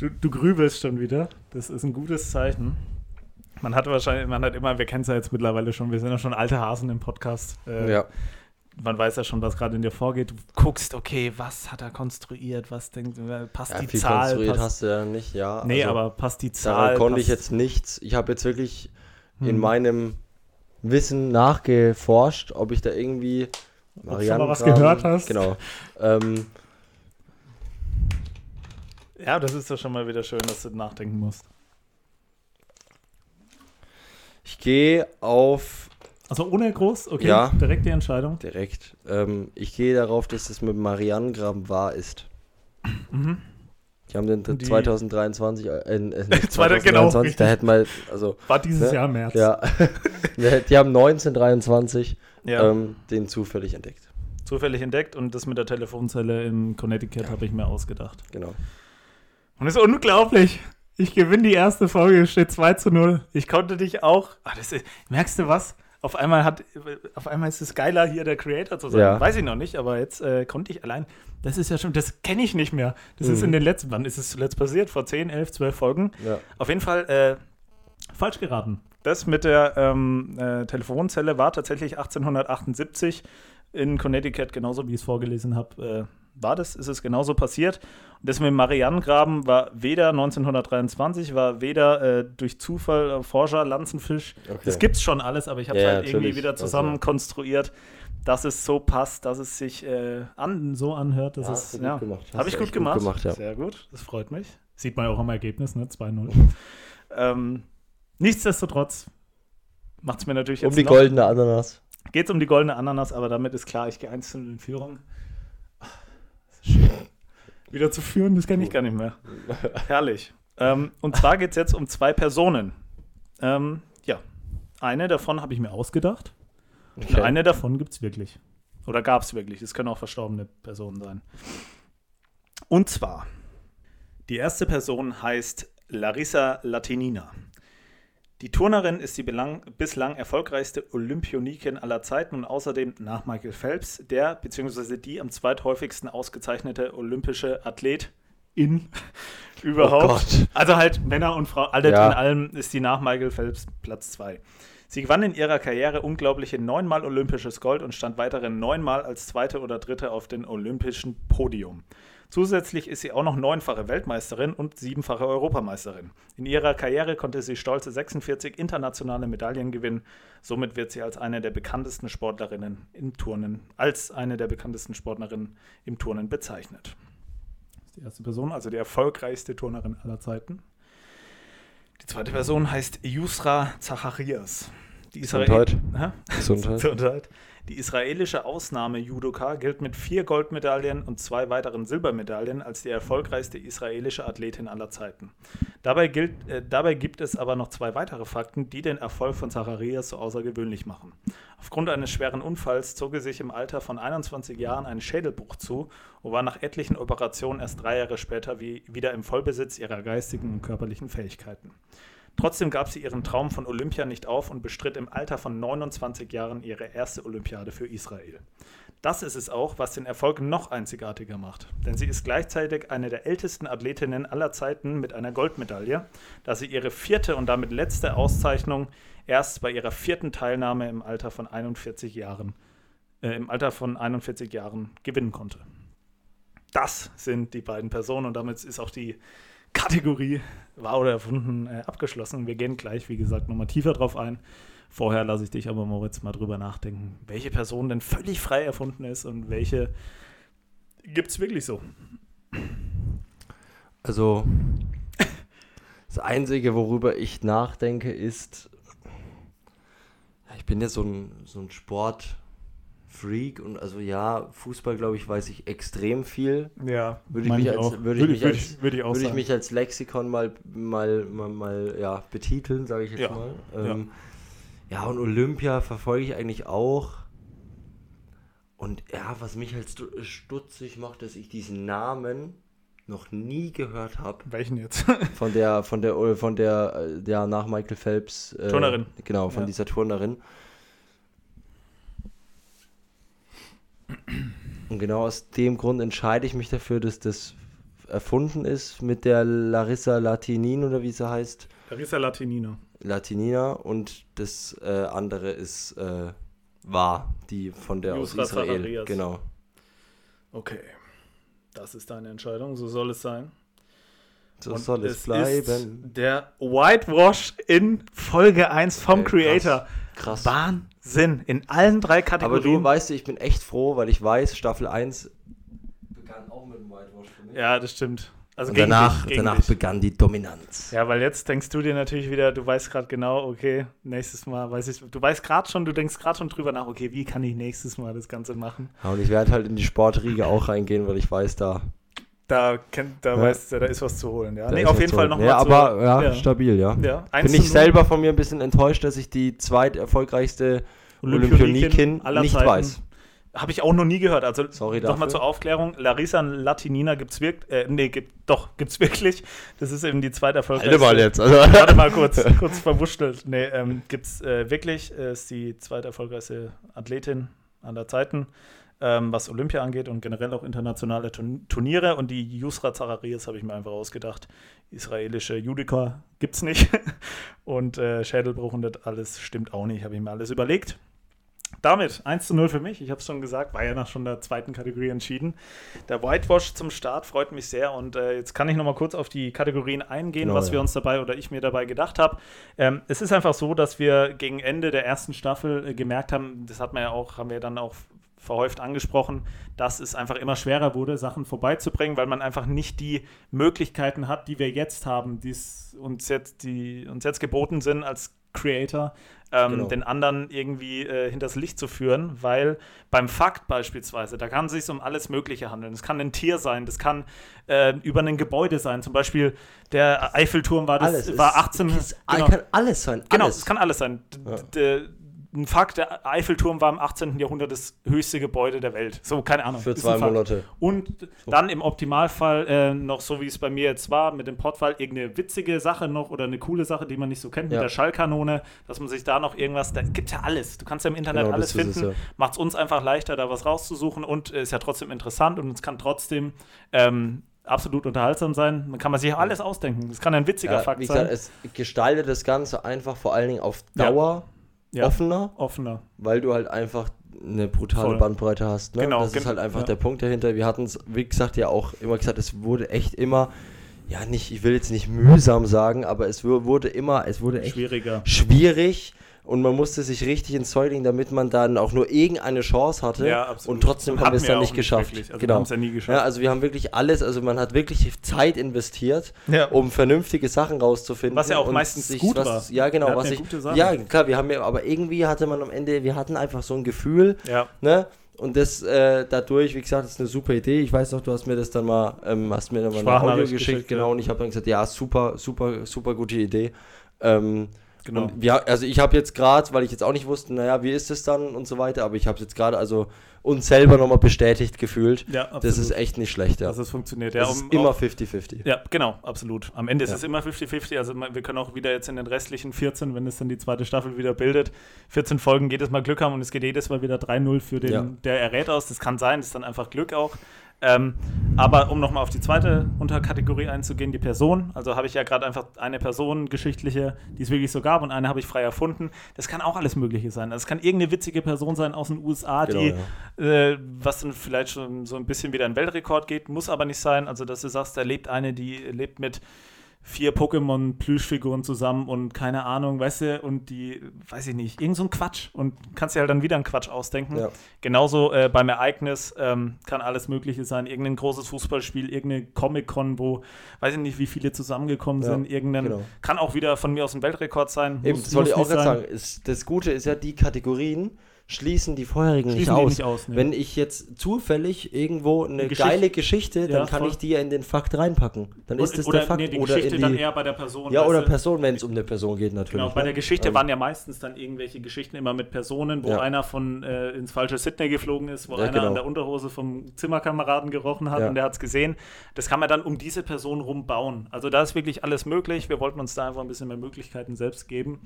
Du, du grübelst schon wieder. Das ist ein gutes Zeichen. Man hat wahrscheinlich, man hat immer, wir kennen es ja jetzt mittlerweile schon, wir sind ja schon alte Hasen im Podcast. Äh, ja. Man weiß ja schon, was gerade in dir vorgeht. Du guckst, okay, was hat er konstruiert, was denkt, äh, passt ja, die viel Zahl? konstruiert Passt, hast du ja nicht, ja. nee, also aber passt die Zahl? Daran konnte ich jetzt nichts. Ich habe jetzt wirklich in Hm. meinem Wissen nachgeforscht, ob ich da irgendwie Ob du mal was gehört hast. Genau. Ähm, Ja, das ist doch schon mal wieder schön, dass du nachdenken musst. Ich gehe auf Also ohne groß, okay, Ja. direkt die Entscheidung. direkt. Ähm, ich gehe darauf, dass das mit Marianengraben wahr ist. Mhm. Die haben den Die- 2023, äh, äh, nicht Zweiter- genau, 2023, richtig. da hätten wir, also, War dieses Ne? Jahr im März. ja, die haben 1923 Ja, ähm, den zufällig entdeckt. zufällig entdeckt und das mit der Telefonzelle in Connecticut habe ich mir ausgedacht. Genau. Und es ist unglaublich. Ich gewinne die erste Folge, steht 2 zu 0. Ich konnte dich auch. Ah, das ist, merkst du was? Auf einmal, hat, auf einmal ist es geiler, hier der Creator zu sein. Ja. Weiß ich noch nicht, aber jetzt äh, konnte ich allein. Das ist ja schon, das kenne ich nicht mehr. Das ist Mhm. in den letzten, wann ist es zuletzt passiert? Vor 10, 11, 12 Folgen. Ja. Auf jeden Fall äh, falsch geraten. Das mit der ähm, äh, Telefonzelle war tatsächlich 1878 in Connecticut, genauso wie ich es vorgelesen habe. War das, ist es genauso passiert. Und das mit dem Marianengraben war weder 1923, war weder äh, durch Zufall äh, Forscher, Lanzenfisch. Okay. Das gibt's schon alles, aber ich habe es Ja, halt irgendwie wieder zusammen Also- konstruiert, dass es so passt, dass es sich äh, an, so anhört. Dass Ja, es, ja, gemacht. Habe ich gut echt gut gemacht. gemacht, ja. Sehr gut, das freut mich. Sieht man ja auch am Ergebnis, ne? 2-0. ähm, nichtsdestotrotz macht es mir natürlich Um jetzt die noch, goldene Ananas. Geht es um die goldene Ananas, aber damit ist klar, ich gehe einzeln in Führung. Ah, das ist schön. Wieder zu führen, das kenne ich gar nicht mehr. Herrlich. Ähm, und zwar geht es jetzt um zwei Personen. Ähm, ja, eine davon habe ich mir ausgedacht. Und Okay. eine davon gibt es wirklich. Oder gab es wirklich. Es können auch verstorbene Personen sein. Und zwar, die erste Person heißt Larissa Latinina. Die Turnerin ist die bislang erfolgreichste Olympionikin aller Zeiten und außerdem nach Michael Phelps der bzw. die am zweithäufigsten ausgezeichnete olympische Athlet in überhaupt. Oh. Also halt Männer und Frauen, alle Ja. in allem ist die nach Michael Phelps Platz 2. Sie gewann in ihrer Karriere unglaubliche neunmal olympisches Gold und stand weitere neunmal als Zweite oder Dritte auf dem olympischen Podium. Zusätzlich ist sie auch noch neunfache Weltmeisterin und siebenfache Europameisterin. In ihrer Karriere konnte sie stolze 46 internationale Medaillen gewinnen. Somit wird sie als eine der bekanntesten Sportlerinnen im Turnen, als eine der bekanntesten Sportlerinnen im Turnen bezeichnet. Das ist die erste Person, also die erfolgreichste Turnerin aller Zeiten. Die zweite Person heißt Yusra Zacharias. Die Israel Gesundheit. Gesundheit. Gesundheit. Die israelische Ausnahme-Judoka gilt mit vier Goldmedaillen und zwei weiteren Silbermedaillen als die erfolgreichste israelische Athletin aller Zeiten. Dabei, gilt, äh, dabei gibt es aber noch zwei weitere Fakten, die den Erfolg von Zacharias so außergewöhnlich machen. Aufgrund eines schweren Unfalls zog er sich im Alter von 21 Jahren einen Schädelbruch zu und war nach etlichen Operationen erst drei Jahre später wie, wieder im Vollbesitz ihrer geistigen und körperlichen Fähigkeiten. Trotzdem gab sie ihren Traum von Olympia nicht auf und bestritt im Alter von 29 Jahren ihre erste Olympiade für Israel. Das ist es auch, was den Erfolg noch einzigartiger macht. Denn sie ist gleichzeitig eine der ältesten Athletinnen aller Zeiten mit einer Goldmedaille, da sie ihre vierte und damit letzte Auszeichnung erst bei ihrer vierten Teilnahme im Alter von 41 Jahren, äh, im Alter von 41 Jahren gewinnen konnte. Das sind die beiden Personen und damit ist auch die Kategorie wahr oder erfunden äh, abgeschlossen. Wir gehen gleich, wie gesagt, nochmal tiefer drauf ein. Vorher lasse ich dich aber, Moritz, mal drüber nachdenken, welche Person denn völlig frei erfunden ist und welche gibt es wirklich so. Also, das Einzige, worüber ich nachdenke, ist, ich bin ja so ein, so ein Sportfreak und also ja, Fußball, glaube ich, weiß ich extrem viel. Ja, Würde ich mich als, würde ich mich würde als, ich, würde ich auch würde ich mich als Lexikon mal, mal, mal, mal ja, betiteln, sage ich jetzt Ja, mal. Ähm, ja. und Olympia verfolge ich eigentlich auch. Und ja, was mich halt stu- stutzig macht, dass ich diesen Namen noch nie gehört habe. Welchen jetzt? Von der, von der, von der, äh, ja, nach Michael Phelps. Äh, Turnerin. Genau, von Ja. dieser Turnerin. Und genau aus dem Grund entscheide ich mich dafür, dass das erfunden ist mit der Larissa Latinin oder wie sie heißt. Larissa Latinina. Latinina und das äh, andere ist äh, wahr, die von der Yusra aus Israel. Zacharias. Genau. Okay. Das ist deine Entscheidung, so soll es sein. So Und soll es, bleiben. Ist der Whitewash in Folge 1 vom Okay, krass. Creator. Krass. Wahnsinn. In allen drei Aber Kategorien. du weißt, ich bin echt froh, weil ich weiß, Staffel 1 begann auch mit dem Whitewash für mich. ja, das stimmt. Also Und gegen danach, dich, gegen danach dich. begann die Dominanz. Ja, weil jetzt denkst du dir natürlich wieder, du weißt gerade genau, okay, nächstes Mal weiß ich, du weißt gerade schon, du denkst gerade schon drüber nach, okay, wie kann ich nächstes Mal das Ganze machen? Ja, und ich werde halt in die Sportriege auch reingehen, weil ich weiß, da, Da, kennt, da Ja. weißt du, da ist was zu holen, ja. nee, auf jeden Fall nochmal Ja, zu, aber ja, ja. stabil, ja. ja, Bin ich selber von mir ein bisschen enttäuscht, dass ich die zweit erfolgreichste Olympionikin nicht weiß. Habe ich auch noch nie gehört. Also Sorry nochmal dafür. zur Aufklärung. Larissa Latinina gibt es wirklich, äh, nee, gibt, doch, gibt's wirklich. Das ist eben die zweiterfolgreichste. jetzt. Also. Warte mal kurz, kurz verwurschtelt. Nee, ähm, gibt's äh, wirklich, äh, ist die zweiterfolgreichste Athletin aller Zeiten, ähm, was Olympia angeht und generell auch internationale Turn Turniere. Und die Yusra Zacharias habe ich mir einfach ausgedacht. Israelische Judika gibt's nicht. und äh, Schädelbruch und das alles stimmt auch nicht, habe ich mir alles überlegt. Damit 1 zu 0 für mich. Ich habe es schon gesagt, war ja nach schon der zweiten Kategorie entschieden. Der Whitewash zum Start freut mich sehr und äh, jetzt kann ich noch mal kurz auf die Kategorien eingehen, Genau, was wir ja. uns dabei oder ich mir dabei gedacht habe. Ähm, es ist einfach so, dass wir gegen Ende der ersten Staffel äh, gemerkt haben, das hat man ja auch, haben wir dann auch verhäuft angesprochen, dass es einfach immer schwerer wurde, Sachen vorbeizubringen, weil man einfach nicht die Möglichkeiten hat, die wir jetzt haben, die es uns jetzt, die uns jetzt geboten sind als Creator, ähm, Genau. den anderen irgendwie äh, hinters Licht zu führen, weil beim Fakt beispielsweise, da kann es sich um alles Mögliche handeln. Es kann ein Tier sein, das kann äh, über ein Gebäude sein. Zum Beispiel der Eiffelturm war, das, Alles. war ist- 18. ist- genau. Kann alles sein. Genau, alles. es kann alles sein. Ja. Ein Fakt, der Eiffelturm war im 18. Jahrhundert das höchste Gebäude der Welt. So, keine Ahnung. Für zwei. Monate. Und dann im Optimalfall äh, noch so, wie es bei mir jetzt war, mit dem Portfall irgendeine witzige Sache noch oder eine coole Sache, die man nicht so kennt, mit Ja. der Schallkanone, dass man sich da noch irgendwas, da gibt ja alles. Du kannst ja im Internet Genau, alles es, finden. ja. Macht es uns einfach leichter, da was rauszusuchen und äh, ist ja trotzdem interessant und es kann trotzdem ähm, absolut unterhaltsam sein. Man kann man sich alles ausdenken. Das kann ein witziger Ja, Fakt wie sein. gesagt, es gestaltet das Ganze einfach vor allen Dingen auf Dauer Ja. Offener, Offener. weil du halt einfach eine brutale Voll. Bandbreite hast. Ne? Genau, das ist halt einfach ja. der Punkt dahinter. Wir hatten es, wie gesagt, ja auch immer gesagt, es wurde echt immer, ja nicht, ich will jetzt nicht mühsam sagen, aber es wu- wurde immer, es wurde echt Schwieriger. schwierig und man musste sich richtig ins Zeug legen, damit man dann auch nur irgendeine Chance hatte. Ja, absolut. Und trotzdem haben wir es dann nicht geschafft. Wirklich. Also genau. Wir haben es ja nie geschafft. Ja, also wir haben wirklich alles, also man hat wirklich Zeit investiert, Ja. um vernünftige Sachen rauszufinden. Was ja auch und meistens gut was, war. Ja, genau. Was ja ich, gute Sachen. ja, klar, wir haben ja, aber irgendwie hatte man am Ende, wir hatten einfach so ein Gefühl, ja. ne? Und das äh, dadurch, wie gesagt, ist eine super Idee. Ich weiß noch, du hast mir das dann mal, ähm, hast mir dann mal ein Audio geschickt, geschickt, genau, ja. und ich habe dann gesagt, ja, super, super, super gute Idee. Ähm, Genau. Und wir, also ich habe jetzt gerade, weil ich jetzt auch nicht wusste, naja, wie ist es dann und so weiter, aber ich habe es jetzt gerade also uns selber nochmal bestätigt gefühlt. Ja, absolut. Das ist echt nicht schlecht, ja. dass es funktioniert. Ja, das um ist immer auch- 50-50. Ja, genau, absolut. Am Ende ist Ja. es immer 50-50. Also wir können auch wieder jetzt in den restlichen 14, wenn es dann die zweite Staffel wieder bildet, 14 Folgen jedes Mal Glück haben und es geht jedes Mal wieder 3-0 für den, Ja. der errät aus. Das kann sein, das ist dann einfach Glück auch. Ähm, aber um nochmal auf die zweite Unterkategorie einzugehen, die Person. Also habe ich ja gerade einfach eine Person, geschichtliche, die es wirklich so gab und eine habe ich frei erfunden. Das kann auch alles Mögliche sein. Also es kann irgendeine witzige Person sein aus den USA, Genau, die äh, was dann vielleicht schon so ein bisschen wieder ein Weltrekord geht, muss aber nicht sein. Also, dass du sagst, da lebt eine, die lebt mit vier Pokémon-Plüschfiguren zusammen und keine Ahnung, weißt du, und die, weiß ich nicht, irgend so ein Quatsch und kannst dir halt dann wieder einen Quatsch ausdenken. Ja. Genauso äh, beim Ereignis ähm, kann alles Mögliche sein. Irgendein großes Fußballspiel, irgendeine Comic-Con, wo, weiß ich nicht, wie viele zusammengekommen Ja, sind. Irgendein, genau. kann auch wieder von mir aus ein Weltrekord sein. Eben, Muss- das wollte ich auch gerade sagen. Ist, das Gute ist ja, die Kategorien schließen die vorherigen Schließen nicht die aus. nicht aus, nee. Wenn ich jetzt zufällig irgendwo eine Geschichte- geile Geschichte, dann Ja, kann voll. ich die ja in den Fakt reinpacken. Dann ist das oder, der Fakt. nee, die oder Geschichte in dann die, eher bei der Person. ja, oder? Person, wenn es um eine Person geht, natürlich. Genau, bei ne? der Geschichte Ähm, waren ja meistens dann irgendwelche Geschichten immer mit Personen, wo Ja. einer von äh, ins falsche Sydney geflogen ist, wo Ja, einer genau. an der Unterhose vom Zimmerkameraden gerochen hat und der hat es gesehen. Das kann man dann um diese Person rumbauen. Also da ist wirklich alles möglich. Wir wollten uns da einfach ein bisschen mehr Möglichkeiten selbst geben.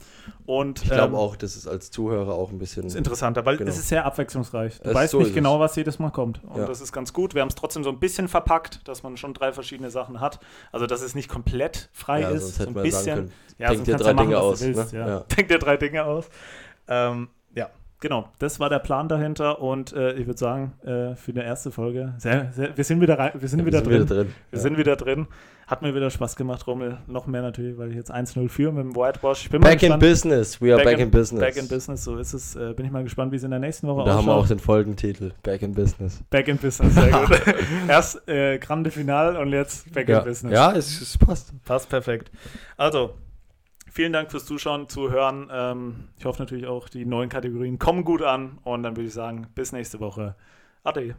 Und Ich glaube ähm, auch, das ist als Zuhörer auch ein bisschen. ist interessanter, weil Genau. es ist sehr abwechslungsreich. Du Es- weißt so nicht genau, was jedes Mal kommt. Und Ja. das ist ganz gut. Wir haben es trotzdem so ein bisschen verpackt, dass man schon drei verschiedene Sachen hat. Also dass es nicht komplett frei Ja, ist. sonst So hätte ein man bisschen. sagen können. Ja, denk sonst dir kannst drei du machen, Dinge was aus. ne? Denk dir drei Dinge aus. Ähm, genau. Das war der Plan dahinter und äh, ich würde sagen, äh, für eine erste Folge, sehr, sehr, wir sind wieder rein, wir sind, Ja, wieder, wir drin. sind wieder drin. Wir Ja. sind wieder drin. Hat mir wieder Spaß gemacht, Rommel. Noch mehr natürlich, weil ich jetzt 1-0 führe mit dem Whitewash. Ich bin mal Back in gespannt. business. We are back, in, business. Back in Business, so ist es. Äh, bin ich mal gespannt, wie es in der nächsten Woche Und da haben wir auch ausschaut. den Folgentitel. Back in business. Back in Business, sehr gut. Erst äh, Grande Final und jetzt Back Ja, in Business. ja es, es passt. Passt perfekt. Also, vielen Dank fürs Zuschauen, Zuhören. Ähm, ich hoffe natürlich auch, die neuen Kategorien kommen gut an. Und dann würde ich sagen, bis nächste Woche. Ade.